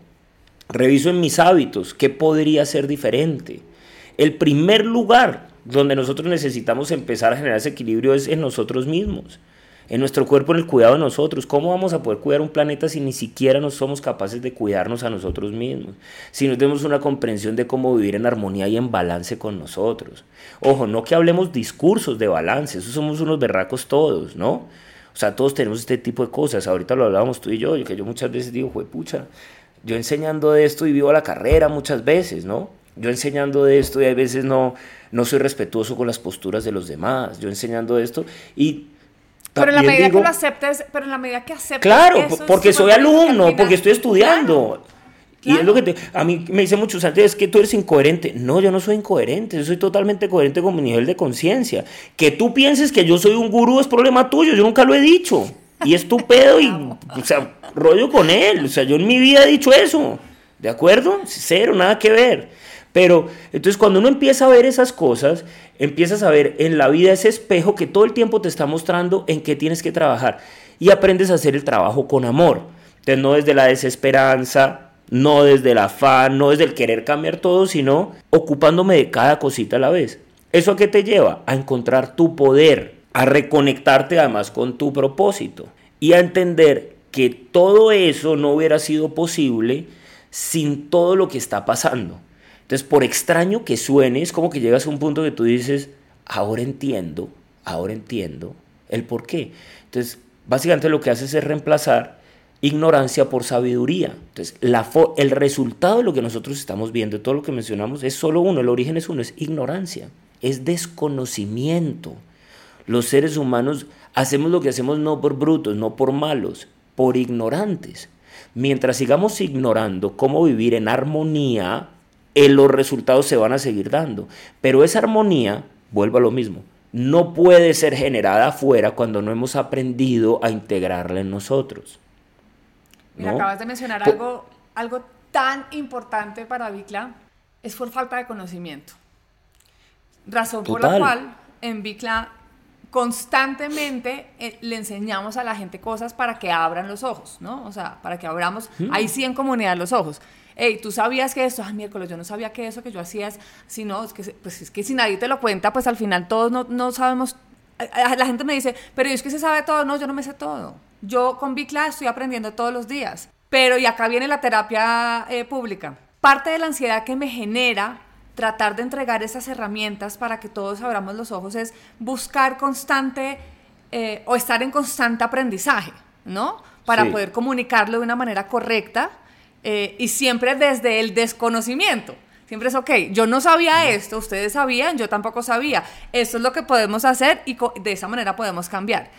Reviso en mis hábitos, ¿qué podría ser diferente? El primer lugar donde nosotros necesitamos empezar a generar ese equilibrio es en nosotros mismos en nuestro cuerpo, en el cuidado de nosotros. ¿Cómo vamos a poder cuidar un planeta si ni siquiera nos somos capaces de cuidarnos a nosotros mismos? Si no tenemos una comprensión de cómo vivir en armonía y en balance con nosotros. Ojo, no que hablemos discursos de balance, eso somos unos berracos todos, ¿no? O sea, todos tenemos este tipo de cosas. Ahorita lo hablábamos tú y yo, que yo muchas veces digo, pucha, yo enseñando de esto y vivo la carrera muchas veces, ¿no? Yo enseñando de esto y a veces no, no soy respetuoso con las posturas de los demás. Yo enseñando esto y pero en la medida que lo aceptes, pero en la medida que aceptes. Claro, porque soy alumno, porque estoy estudiando. Y es lo que te, a mí me dice muchos antes, es que tú eres incoherente. No, yo no soy incoherente, yo soy totalmente coherente con mi nivel de conciencia. Que tú pienses que yo soy un gurú es problema tuyo, yo nunca lo he dicho. Y es tu pedo y (laughs) o sea, rollo con él. O sea, yo en mi vida he dicho eso. ¿De acuerdo? Cero, nada que ver. Pero entonces cuando uno empieza a ver esas cosas, empiezas a ver en la vida ese espejo que todo el tiempo te está mostrando en qué tienes que trabajar y aprendes a hacer el trabajo con amor. Entonces no desde la desesperanza, no desde el afán, no desde el querer cambiar todo, sino ocupándome de cada cosita a la vez. ¿Eso a qué te lleva? A encontrar tu poder, a reconectarte además con tu propósito y a entender que todo eso no hubiera sido posible sin todo lo que está pasando. Entonces, por extraño que suene, es como que llegas a un punto que tú dices, ahora entiendo, ahora entiendo el por qué. Entonces, básicamente lo que haces es reemplazar ignorancia por sabiduría. Entonces, la el resultado de lo que nosotros estamos viendo, todo lo que mencionamos, es solo uno, el origen es uno, es ignorancia, es desconocimiento. Los seres humanos hacemos lo que hacemos no por brutos, no por malos, por ignorantes. Mientras sigamos ignorando cómo vivir en armonía, eh, los resultados se van a seguir dando. Pero esa armonía, vuelvo a lo mismo, no puede ser generada afuera cuando no hemos aprendido a integrarla en nosotros. ¿no? acabas de mencionar algo, algo tan importante para Bicla, es por falta de conocimiento. Razón por la cual en Bicla constantemente eh, le enseñamos a la gente cosas para que abran los ojos, ¿no? O sea, para que abramos, ahí sí en comunidad los ojos. Hey, tú sabías que esto, ah, miércoles, yo no sabía que eso que yo hacía es, si no, es que, pues es que si nadie te lo cuenta, pues al final todos no, no sabemos, la gente me dice, pero es que se sabe todo, no, yo no me sé todo. Yo con Bicla estoy aprendiendo todos los días, pero y acá viene la terapia eh, pública. Parte de la ansiedad que me genera tratar de entregar esas herramientas para que todos abramos los ojos es buscar constante eh, o estar en constante aprendizaje, ¿no? Para poder comunicarlo de una manera correcta eh, y siempre desde el desconocimiento. Siempre es, ok, yo no sabía esto, ustedes sabían, yo tampoco sabía. Esto es lo que podemos hacer y de esa manera podemos cambiar.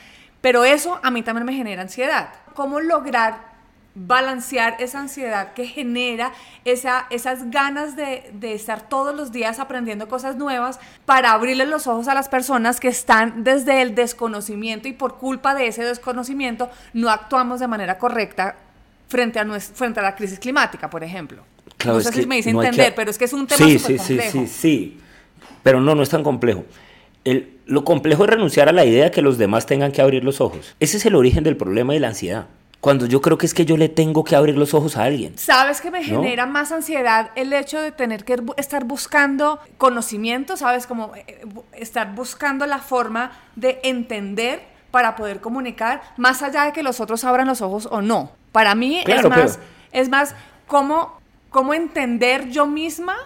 Pero eso a mí también me genera ansiedad. ¿Cómo lograr balancear esa ansiedad que genera esa, esas ganas de, de, estar todos los días aprendiendo cosas nuevas para abrirle los ojos a las personas que están desde el desconocimiento y por culpa de ese desconocimiento no actuamos de manera correcta frente a, nuestra, frente a la crisis climática, por ejemplo. no sé si me dice entender, pero es que es un tema sí, sí, complejo. Sí, sí, sí, pero no, no es tan complejo. El, lo complejo es renunciar a la idea de que los demás tengan que abrir los ojos. Ese es el origen del problema de la ansiedad cuando yo creo que es que yo le tengo que abrir los ojos a alguien. ¿Sabes que me genera más ansiedad el hecho de tener que estar buscando conocimiento, sabes? Como eh, eh, estar buscando la forma de entender para poder comunicar, más allá de que los otros abran los ojos o no. Para mí es más, es más cómo, cómo entender yo misma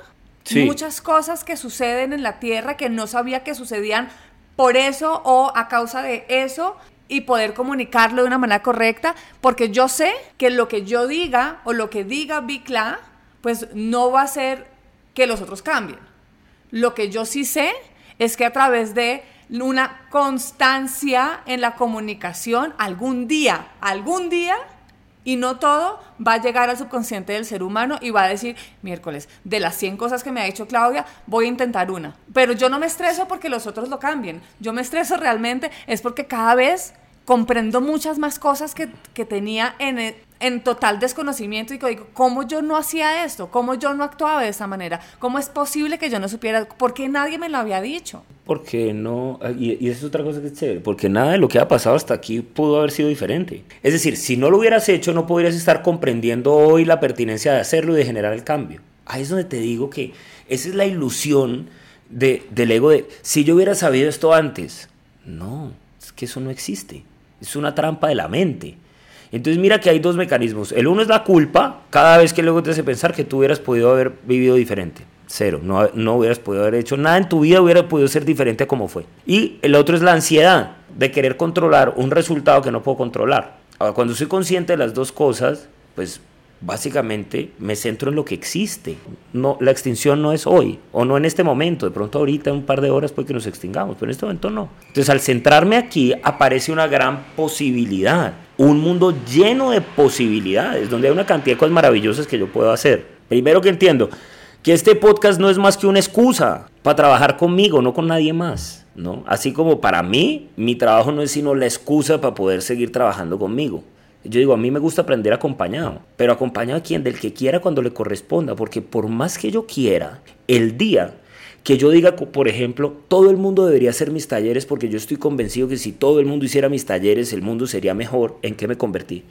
muchas cosas que suceden en la Tierra que no sabía que sucedían por eso o a causa de eso y poder comunicarlo de una manera correcta, porque yo sé que lo que yo diga o lo que diga Bicla, pues no va a ser que los otros cambien. Lo que yo sí sé es que a través de una constancia en la comunicación, algún día, algún día, y no todo va a llegar al subconsciente del ser humano y va a decir, miércoles, de las 100 cosas que me ha dicho Claudia, voy a intentar una. Pero yo no me estreso porque los otros lo cambien. Yo me estreso realmente es porque cada vez comprendo muchas más cosas que, que tenía en, en total desconocimiento y digo, ¿cómo yo no hacía esto? ¿Cómo yo no actuaba de esa manera? ¿Cómo es posible que yo no supiera? ¿Por qué nadie me lo había dicho? Porque no, y, es otra cosa que es chévere, porque nada de lo que ha pasado hasta aquí pudo haber sido diferente. Es decir, si no lo hubieras hecho, no podrías estar comprendiendo hoy la pertinencia de hacerlo y de generar el cambio. Ahí es donde te digo que esa es la ilusión de, del ego de, si yo hubiera sabido esto antes, no, es que eso no existe. Es una trampa de la mente. Entonces mira que hay dos mecanismos. El uno es la culpa, cada vez que luego te hace pensar que tú hubieras podido haber vivido diferente. Cero, no, no hubieras podido haber hecho nada en tu vida, hubiera podido ser diferente como fue. Y el otro es la ansiedad de querer controlar un resultado que no puedo controlar. Ahora, cuando soy consciente de las dos cosas, pues básicamente me centro en lo que existe. No, la extinción no es hoy o no en este momento. De pronto ahorita, un par de horas puede que nos extingamos, pero en este momento no. Entonces al centrarme aquí aparece una gran posibilidad. Un mundo lleno de posibilidades, donde hay una cantidad de cosas maravillosas que yo puedo hacer. Primero que entiendo que este podcast no es más que una excusa para trabajar conmigo, no con nadie más. ¿no? Así como para mí, mi trabajo no es sino la excusa para poder seguir trabajando conmigo. Yo digo, a mí me gusta aprender acompañado, pero acompañado a quien, del que quiera cuando le corresponda, porque por más que yo quiera, el día que yo diga, por ejemplo, todo el mundo debería hacer mis talleres porque yo estoy convencido que si todo el mundo hiciera mis talleres, el mundo sería mejor, ¿en qué me convertí?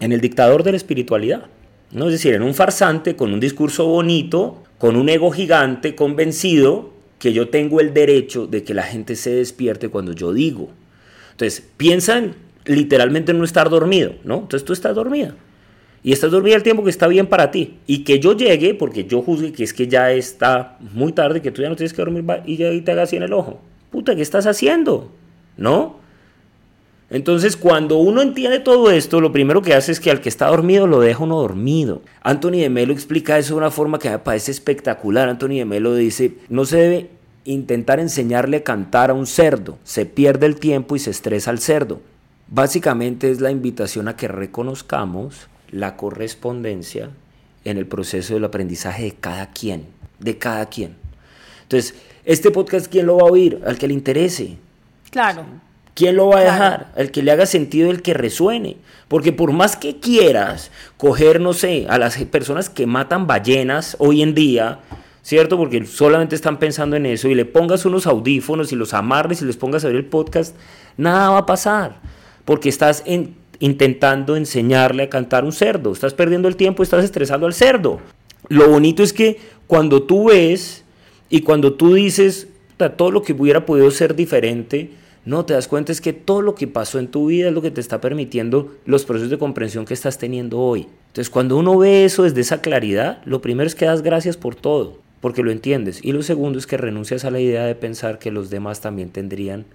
En el dictador de la espiritualidad. ¿no? Es decir, en un farsante con un discurso bonito, con un ego gigante convencido que yo tengo el derecho de que la gente se despierte cuando yo digo. Entonces, piensan literalmente en no estar dormido, ¿no? Entonces tú estás dormida. Y estás dormida el tiempo que está bien para ti. Y que yo llegue, porque yo juzgue que es que ya está muy tarde, que tú ya no tienes que dormir y ya te hagas así en el ojo. Puta, ¿qué estás haciendo? ¿No? Entonces, cuando uno entiende todo esto, lo primero que hace es que al que está dormido lo deja uno dormido. Anthony de Melo explica eso de una forma que me parece espectacular. Anthony de Melo dice, no se debe intentar enseñarle a cantar a un cerdo, se pierde el tiempo y se estresa al cerdo. Básicamente es la invitación a que reconozcamos la correspondencia en el proceso del aprendizaje de cada quien, de cada quien. Entonces, este podcast, ¿quién lo va a oír? Al que le interese. Claro. ¿Quién lo va a dejar? El que le haga sentido, el que resuene. Porque por más que quieras coger, no sé, a las personas que matan ballenas hoy en día, ¿cierto? Porque solamente están pensando en eso y le pongas unos audífonos y los amarres y les pongas a ver el podcast, nada va a pasar. Porque estás intentando enseñarle a cantar un cerdo. Estás perdiendo el tiempo, estás estresando al cerdo. Lo bonito es que cuando tú ves y cuando tú dices todo lo que hubiera podido ser diferente, no, te das cuenta es que todo lo que pasó en tu vida es lo que te está permitiendo los procesos de comprensión que estás teniendo hoy. Entonces, cuando uno ve eso desde esa claridad, lo primero es que das gracias por todo, porque lo entiendes. Y lo segundo es que renuncias a la idea de pensar que los demás también tendrían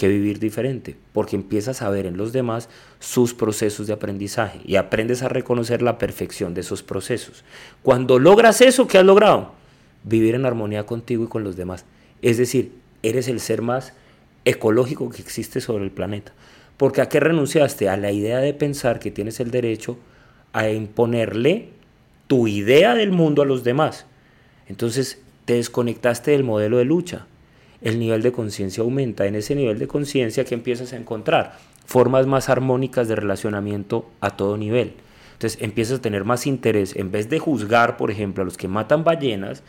que vivir diferente, porque empiezas a ver en los demás sus procesos de aprendizaje y aprendes a reconocer la perfección de esos procesos. Cuando logras eso, ¿qué has logrado? Vivir en armonía contigo y con los demás. Es decir, eres el ser más ecológico que existe sobre el planeta. Porque a qué renunciaste? A la idea de pensar que tienes el derecho a imponerle tu idea del mundo a los demás. Entonces te desconectaste del modelo de lucha. El nivel de conciencia aumenta. En ese nivel de conciencia que empiezas a encontrar formas más armónicas de relacionamiento a todo nivel. Entonces empiezas a tener más interés, en vez de juzgar, por ejemplo, a los que matan ballenas,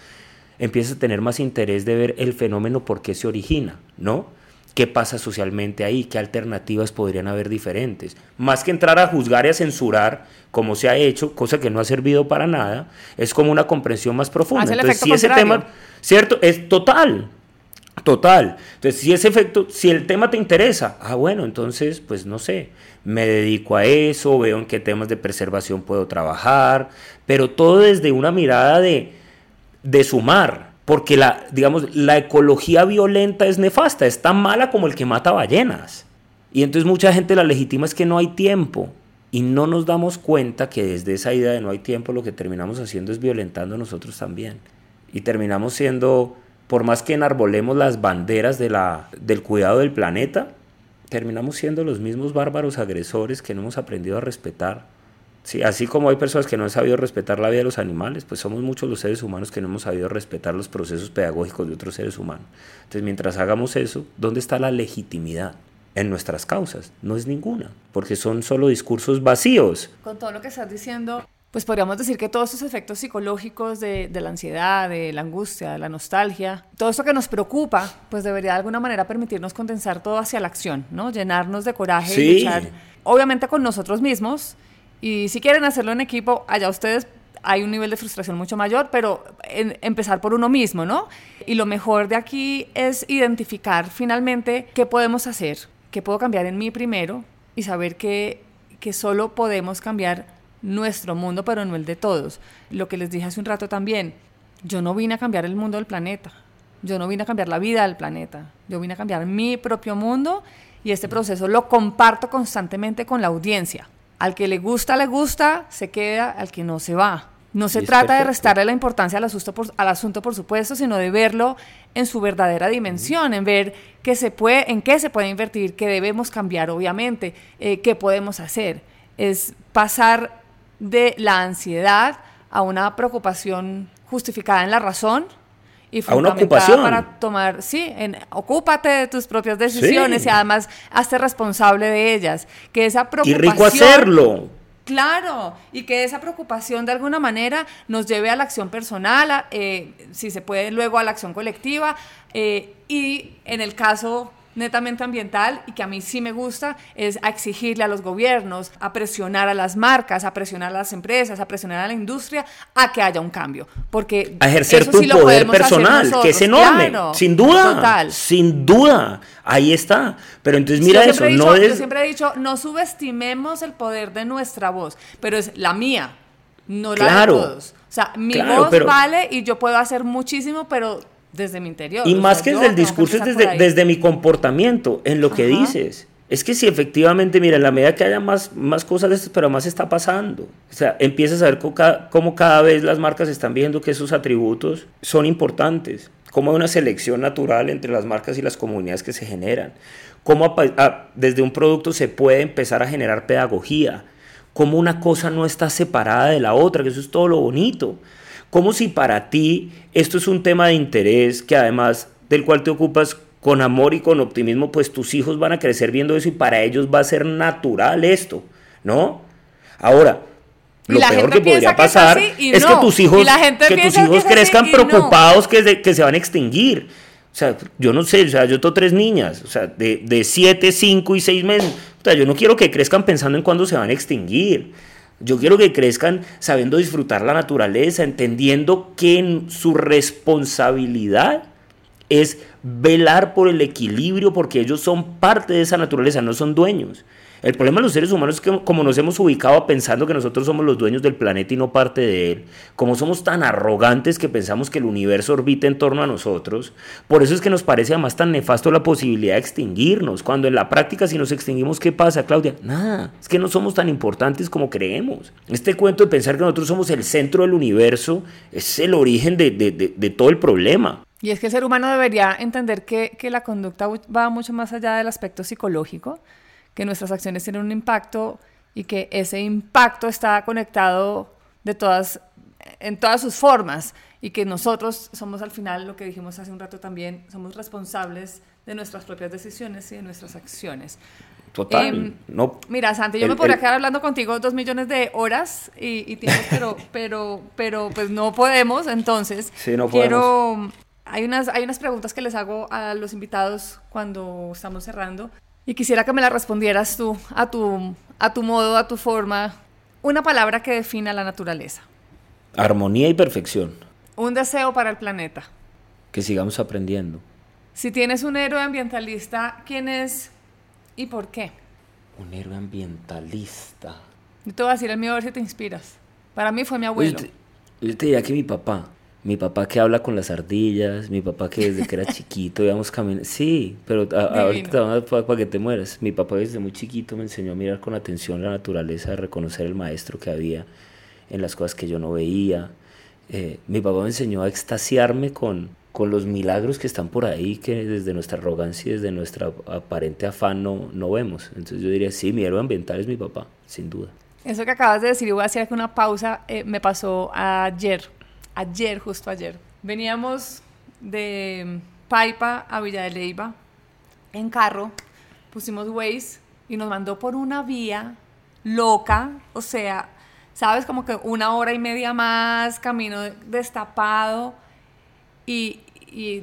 empiezas a tener más interés de ver el fenómeno por qué se origina, ¿no? qué pasa socialmente ahí, qué alternativas podrían haber diferentes. Más que entrar a juzgar y a censurar, como se ha hecho, cosa que no ha servido para nada, es como una comprensión más profunda. Entonces, si ese tema, cierto, es total, total. Entonces, si ese efecto, si el tema te interesa, ah, bueno, entonces, pues no sé, me dedico a eso, veo en qué temas de preservación puedo trabajar, pero todo desde una mirada de, de sumar, porque la, digamos, la ecología violenta es nefasta, es tan mala como el que mata ballenas. Y entonces mucha gente la legitima es que no hay tiempo. Y no nos damos cuenta que desde esa idea de no hay tiempo lo que terminamos haciendo es violentando a nosotros también. Y terminamos siendo, por más que enarbolemos las banderas de la, del cuidado del planeta, terminamos siendo los mismos bárbaros agresores que no hemos aprendido a respetar Sí, así como hay personas que no han sabido respetar la vida de los animales, pues somos muchos los seres humanos que no hemos sabido respetar los procesos pedagógicos de otros seres humanos. Entonces, mientras hagamos eso, ¿dónde está la legitimidad? En nuestras causas. No es ninguna, porque son solo discursos vacíos. Con todo lo que estás diciendo, pues podríamos decir que todos esos efectos psicológicos de, la ansiedad, de la angustia, de la nostalgia, todo eso que nos preocupa, pues debería de alguna manera permitirnos condensar todo hacia la acción, ¿no? Llenarnos de coraje y luchar, obviamente con nosotros mismos, y si quieren hacerlo en equipo, allá ustedes hay un nivel de frustración mucho mayor, pero empezar por uno mismo, ¿no? Y lo mejor de aquí es identificar finalmente qué podemos hacer, qué puedo cambiar en mí primero y saber que, que solo podemos cambiar nuestro mundo, pero no el de todos. Lo que les dije hace un rato también, yo no vine a cambiar el mundo del planeta, yo no vine a cambiar la vida del planeta, yo vine a cambiar mi propio mundo y este proceso lo comparto constantemente con la audiencia. Al que le gusta, le gusta, se queda, al que no se va. No se trata de restarle la importancia al asunto, por, al asunto, por supuesto, sino de verlo en su verdadera dimensión, en ver qué se puede, en qué se puede invertir, qué debemos cambiar, obviamente, eh, qué podemos hacer. Es pasar de la ansiedad a una preocupación justificada en la razón y a una fundamentada ocupación. para tomar, sí, en, ocúpate de tus propias decisiones Sí. y además hazte responsable de ellas. Que esa Y preocupación... rico hacerlo. Claro, y que esa preocupación de alguna manera nos lleve a la acción personal, a, eh, si se puede luego a la acción colectiva, eh, y en el caso netamente ambiental, y que a mí sí me gusta, es a exigirle a los gobiernos, a presionar a las marcas, a presionar a las empresas, a presionar a la industria, a que haya un cambio. Porque a ejercer eso tu sí lo poder podemos hacer personal, que es enorme, claro, sin duda, Total. sin duda, ahí está. Pero entonces mira yo eso, no es Yo siempre he dicho, no subestimemos el poder de nuestra voz, pero es la mía, no la Claro. de todos. O sea, mi Claro, voz pero- vale y yo puedo hacer muchísimo, pero desde mi interior. y más sea, que desde el discurso es desde, desde mi comportamiento, en lo que Ajá. dices. Es que si efectivamente, mira, en la medida que haya más, más cosas de estas, pero más está pasando. O sea, empiezas a ver cómo cada, cómo cada vez las marcas están viendo que esos atributos son importantes. Cómo hay una selección natural entre las marcas y las comunidades que se generan. Cómo apa- a- desde un producto se puede empezar a generar pedagogía. Cómo una cosa no está separada de la otra, que eso es todo lo bonito. Como si para ti esto es un tema de interés que además del cual te ocupas con amor y con optimismo, pues tus hijos van a crecer viendo eso y para ellos va a ser natural esto, ¿no? Ahora, lo la peor que podría piensa que es pasar es no. que tus hijos, que tus que crezcan no. preocupados que, se- que se van a extinguir. O sea, yo no sé, o sea, yo tengo tres niñas, o sea, de, de siete, cinco y seis meses. O sea, yo no quiero que crezcan pensando en cuándo se van a extinguir. Yo quiero que crezcan sabiendo disfrutar la naturaleza, entendiendo que su responsabilidad es velar por el equilibrio porque ellos son parte de esa naturaleza, no son dueños. El problema de los seres humanos es que como nos hemos ubicado pensando que nosotros somos los dueños del planeta y no parte de él, como somos tan arrogantes que pensamos que el universo orbita en torno a nosotros, por eso es que nos parece además tan nefasto la posibilidad de extinguirnos, cuando en la práctica si nos extinguimos, ¿qué pasa, Claudia? Nada, es que no somos tan importantes como creemos. Este cuento de pensar que nosotros somos el centro del universo es el origen de, todo el problema. Y es que el ser humano debería entender que, la conducta va mucho más allá del aspecto psicológico, que nuestras acciones tienen un impacto y que ese impacto está conectado de todas, en todas sus formas y que nosotros somos al final, lo que dijimos hace un rato también, somos responsables de nuestras propias decisiones y de nuestras acciones. Total. Em, no, Mira, Santi, yo el- me podría el- quedar hablando contigo dos millones de horas y, y tiempos, pero, (laughs) pero, pero pues no podemos, entonces Sí, no quiero... Hay unas, hay unas preguntas que les hago a los invitados cuando estamos cerrando y quisiera que me las respondieras tú, a tu, a tu modo, a tu forma. Una palabra que defina la naturaleza. Armonía y perfección. Un deseo para el planeta. Que sigamos aprendiendo. Si tienes un héroe ambientalista, ¿quién es y por qué? Un héroe ambientalista. Yo te voy a decir el mío a ver si te inspiras. Para mí fue mi abuelo. Yo te, yo te diría que mi papá. Mi papá que habla con las ardillas, mi papá que desde que era (laughs) chiquito íbamos caminando. Sí, pero a- a- ahorita para que te mueras. Mi papá desde muy chiquito me enseñó a mirar con atención la naturaleza, a reconocer el maestro que había en las cosas que yo no veía. Eh, mi papá me enseñó a extasiarme con, con los milagros que están por ahí, que desde nuestra arrogancia y desde nuestra aparente afán no, no vemos. Entonces yo diría, sí, mi héroe ambiental es mi papá, sin duda. Eso que acabas de decir, voy a hacer una pausa, eh, me pasó ayer, ayer, justo ayer. Veníamos de Paipa a Villa de Leyva en carro, pusimos Waze y nos mandó por una vía loca, o sea, sabes, como que una hora y media más, camino destapado y,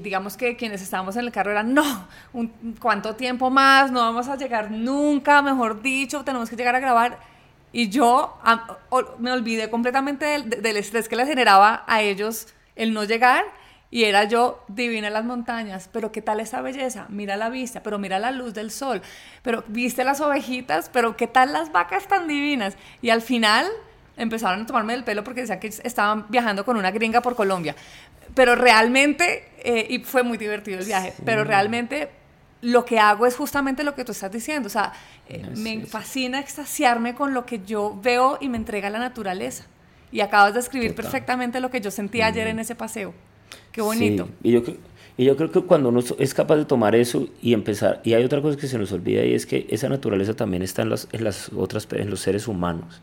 digamos que quienes estábamos en el carro eran, no, ¿cuánto tiempo más? No vamos a llegar nunca, mejor dicho, tenemos que llegar a grabar. Y yo a- o- me olvidé completamente del, del estrés que les generaba a ellos el no llegar. Y era yo divina en las montañas, pero qué tal esa belleza, mira la vista, pero mira la luz del sol, pero viste las ovejitas, pero qué tal las vacas tan divinas. Y al final empezaron a tomarme el pelo porque decían que estaban viajando con una gringa por Colombia. Pero realmente, eh, y fue muy divertido el viaje, pero realmente lo que hago es justamente lo que tú estás diciendo. O sea, eh, me sí. fascina extasiarme con lo que yo veo y me entrega la naturaleza. Y acabas de escribir Total. perfectamente lo que yo sentí ayer en ese paseo. Qué bonito. Sí, y yo, cre- y yo creo que cuando uno es capaz de tomar eso y empezar, y hay otra cosa que se nos olvida y es que esa naturaleza también está en las, en las otras, en los seres humanos.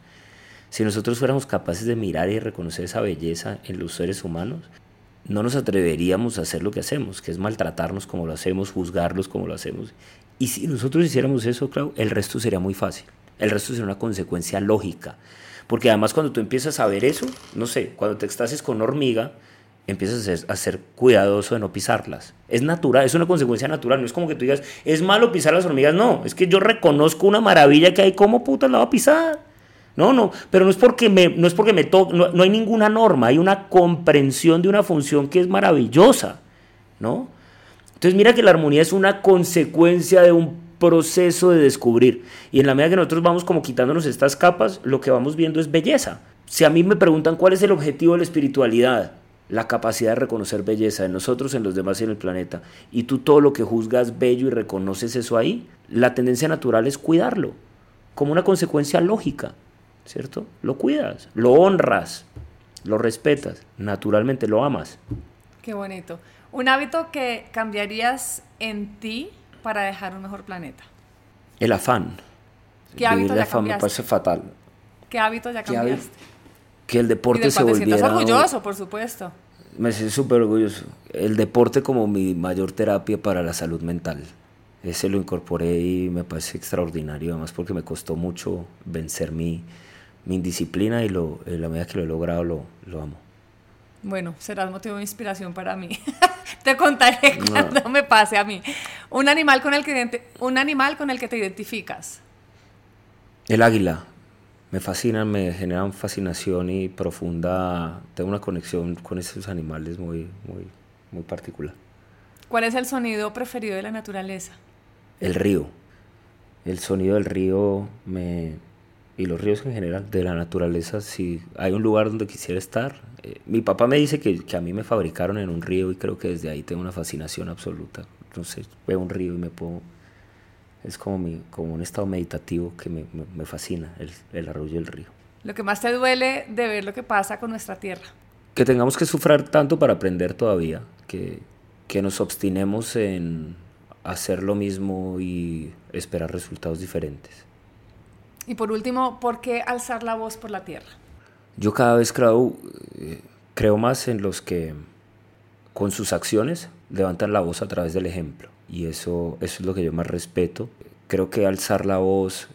Si nosotros fuéramos capaces de mirar y reconocer esa belleza en los seres humanos, no nos atreveríamos a hacer lo que hacemos, que es maltratarnos como lo hacemos, juzgarlos como lo hacemos. Y si nosotros hiciéramos eso, claro, el resto sería muy fácil. El resto sería una consecuencia lógica. Porque además cuando tú empiezas a ver eso, no sé, cuando te extases con hormiga, empiezas a ser, cuidadoso de no pisarlas. Es natural, es una consecuencia natural. No es como que tú digas, es malo pisar las hormigas. No, es que yo reconozco una maravilla que hay, ¿cómo putas la va a pisar? No, no, pero no es porque me, no es porque me to no, no, hay ninguna norma, hay una comprensión de una función que es maravillosa, ¿no? Entonces mira que la armonía es una consecuencia de un proceso de descubrir. Y en la medida que nosotros vamos como quitándonos estas capas, lo que vamos viendo es belleza. Si a mí me preguntan cuál es el objetivo de la espiritualidad, la capacidad de reconocer belleza en nosotros, en los demás y en el planeta, y tú todo lo que juzgas bello y reconoces eso ahí, la tendencia natural es cuidarlo, como una consecuencia lógica. ¿Cierto? Lo cuidas, lo honras, lo respetas, naturalmente lo amas. Qué bonito. Un hábito que cambiarías en ti para dejar un mejor planeta. El afán. ¿Qué hábito Vivir ya afán me cambiaste? parece fatal. ¿Qué hábito ya cambiaste? Que el Y deporte del se cual te sientas volviera... orgulloso, por supuesto. Me siento súper orgulloso. El deporte como mi mayor terapia para la salud mental. Ese lo incorporé y me parece extraordinario, además porque me costó mucho vencer mi, mi indisciplina y lo, en la medida que lo he logrado lo, lo amo. Bueno, serás motivo de inspiración para mí. (laughs) te contaré No. cuando me pase a mí. Un animal con el que identi- un animal con el que te identificas. El águila. Me fascinan, me generan fascinación y profunda. Tengo una conexión con esos animales muy, muy, muy particular. ¿Cuál es el sonido preferido de la naturaleza? El río. El sonido del río me... y los ríos en general, de la naturaleza, si hay un lugar donde quisiera estar. eh, mi papá me dice que, que a mí me fabricaron en un río y creo que desde ahí tengo una fascinación absoluta. Entonces veo un río y me puedo... Es como, mi, como un estado meditativo que me, me- me fascina, el, el arroyo y el río. Lo que más te duele de ver lo que pasa con nuestra tierra. que tengamos que sufrir tanto para aprender todavía, que, que nos obstinemos en hacer lo mismo y esperar resultados diferentes. Y por último, ¿por qué alzar la voz por la tierra? Yo cada vez creo, eh, creo más en los que con sus acciones levantan la voz a través del ejemplo. Y eso, eso es lo que yo más respeto. Creo que alzar la voz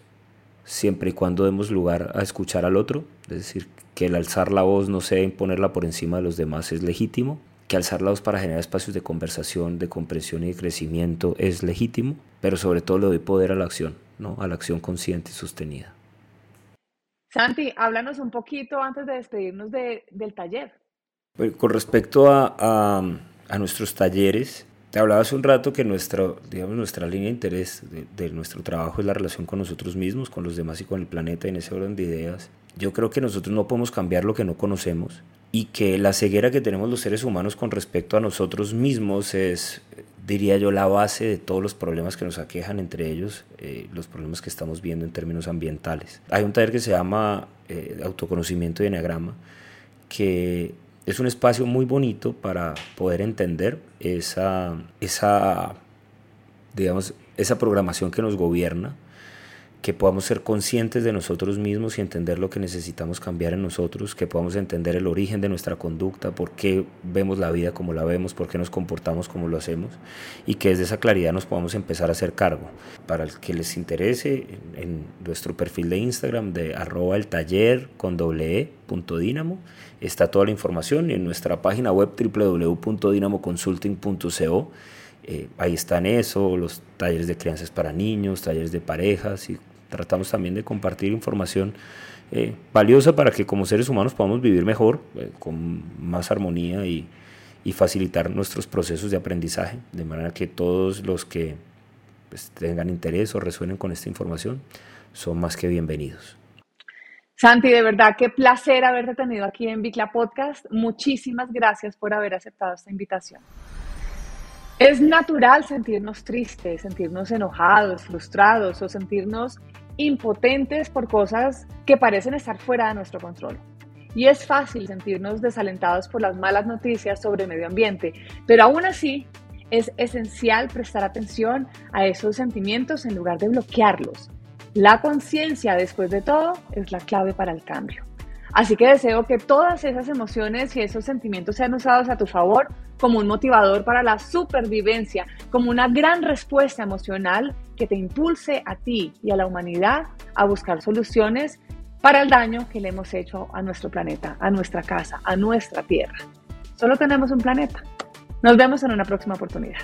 siempre y cuando demos lugar a escuchar al otro, es decir, que el alzar la voz no sea imponerla por encima de los demás es legítimo, que alzar la voz para generar espacios de conversación, de comprensión y de crecimiento es legítimo, pero sobre todo le doy poder a la acción, ¿no? a la acción consciente y sostenida. Santi, háblanos un poquito antes de despedirnos de- del taller. Con respecto a, a- a nuestros talleres, te hablaba hace un rato que nuestra, digamos, nuestra línea de interés de, de nuestro trabajo es la relación con nosotros mismos, con los demás y con el planeta en ese orden de ideas. Yo creo que nosotros no podemos cambiar lo que no conocemos y que la ceguera que tenemos los seres humanos con respecto a nosotros mismos es, diría yo, la base de todos los problemas que nos aquejan, entre ellos eh, los problemas que estamos viendo en términos ambientales. Hay un taller que se llama eh, Autoconocimiento y Enneagrama, que es un espacio muy bonito para poder entender esa, esa, digamos, esa programación que nos gobierna, que podamos ser conscientes de nosotros mismos y entender lo que necesitamos cambiar en nosotros, que podamos entender el origen de nuestra conducta, por qué vemos la vida como la vemos, por qué nos comportamos como lo hacemos y que desde esa claridad nos podamos empezar a hacer cargo. Para el que les interese, en, nuestro perfil de Instagram de arroba el taller con doble e punto dínamo, está toda la información y en nuestra página web www.dinamoconsulting.co eh, ahí están eso, los talleres de crianzas para niños, talleres de parejas y tratamos también de compartir información eh, valiosa para que como seres humanos podamos vivir mejor, eh, con más armonía y, facilitar nuestros procesos de aprendizaje, de manera que todos los que pues, tengan interés o resuenen con esta información son más que bienvenidos. Santi, de verdad, qué placer haberte tenido aquí en Bicla Podcast. Muchísimas gracias por haber aceptado esta invitación. Es natural sentirnos tristes, sentirnos enojados, frustrados o sentirnos impotentes por cosas que parecen estar fuera de nuestro control. Y es fácil sentirnos desalentados por las malas noticias sobre el medio ambiente, pero aún así es esencial prestar atención a esos sentimientos en lugar de bloquearlos. La conciencia, después de todo, es la clave para el cambio. Así que deseo que todas esas emociones y esos sentimientos sean usados a tu favor como un motivador para la supervivencia, como una gran respuesta emocional que te impulse a ti y a la humanidad a buscar soluciones para el daño que le hemos hecho a nuestro planeta, a nuestra casa, a nuestra tierra. Solo tenemos un planeta. Nos vemos en una próxima oportunidad.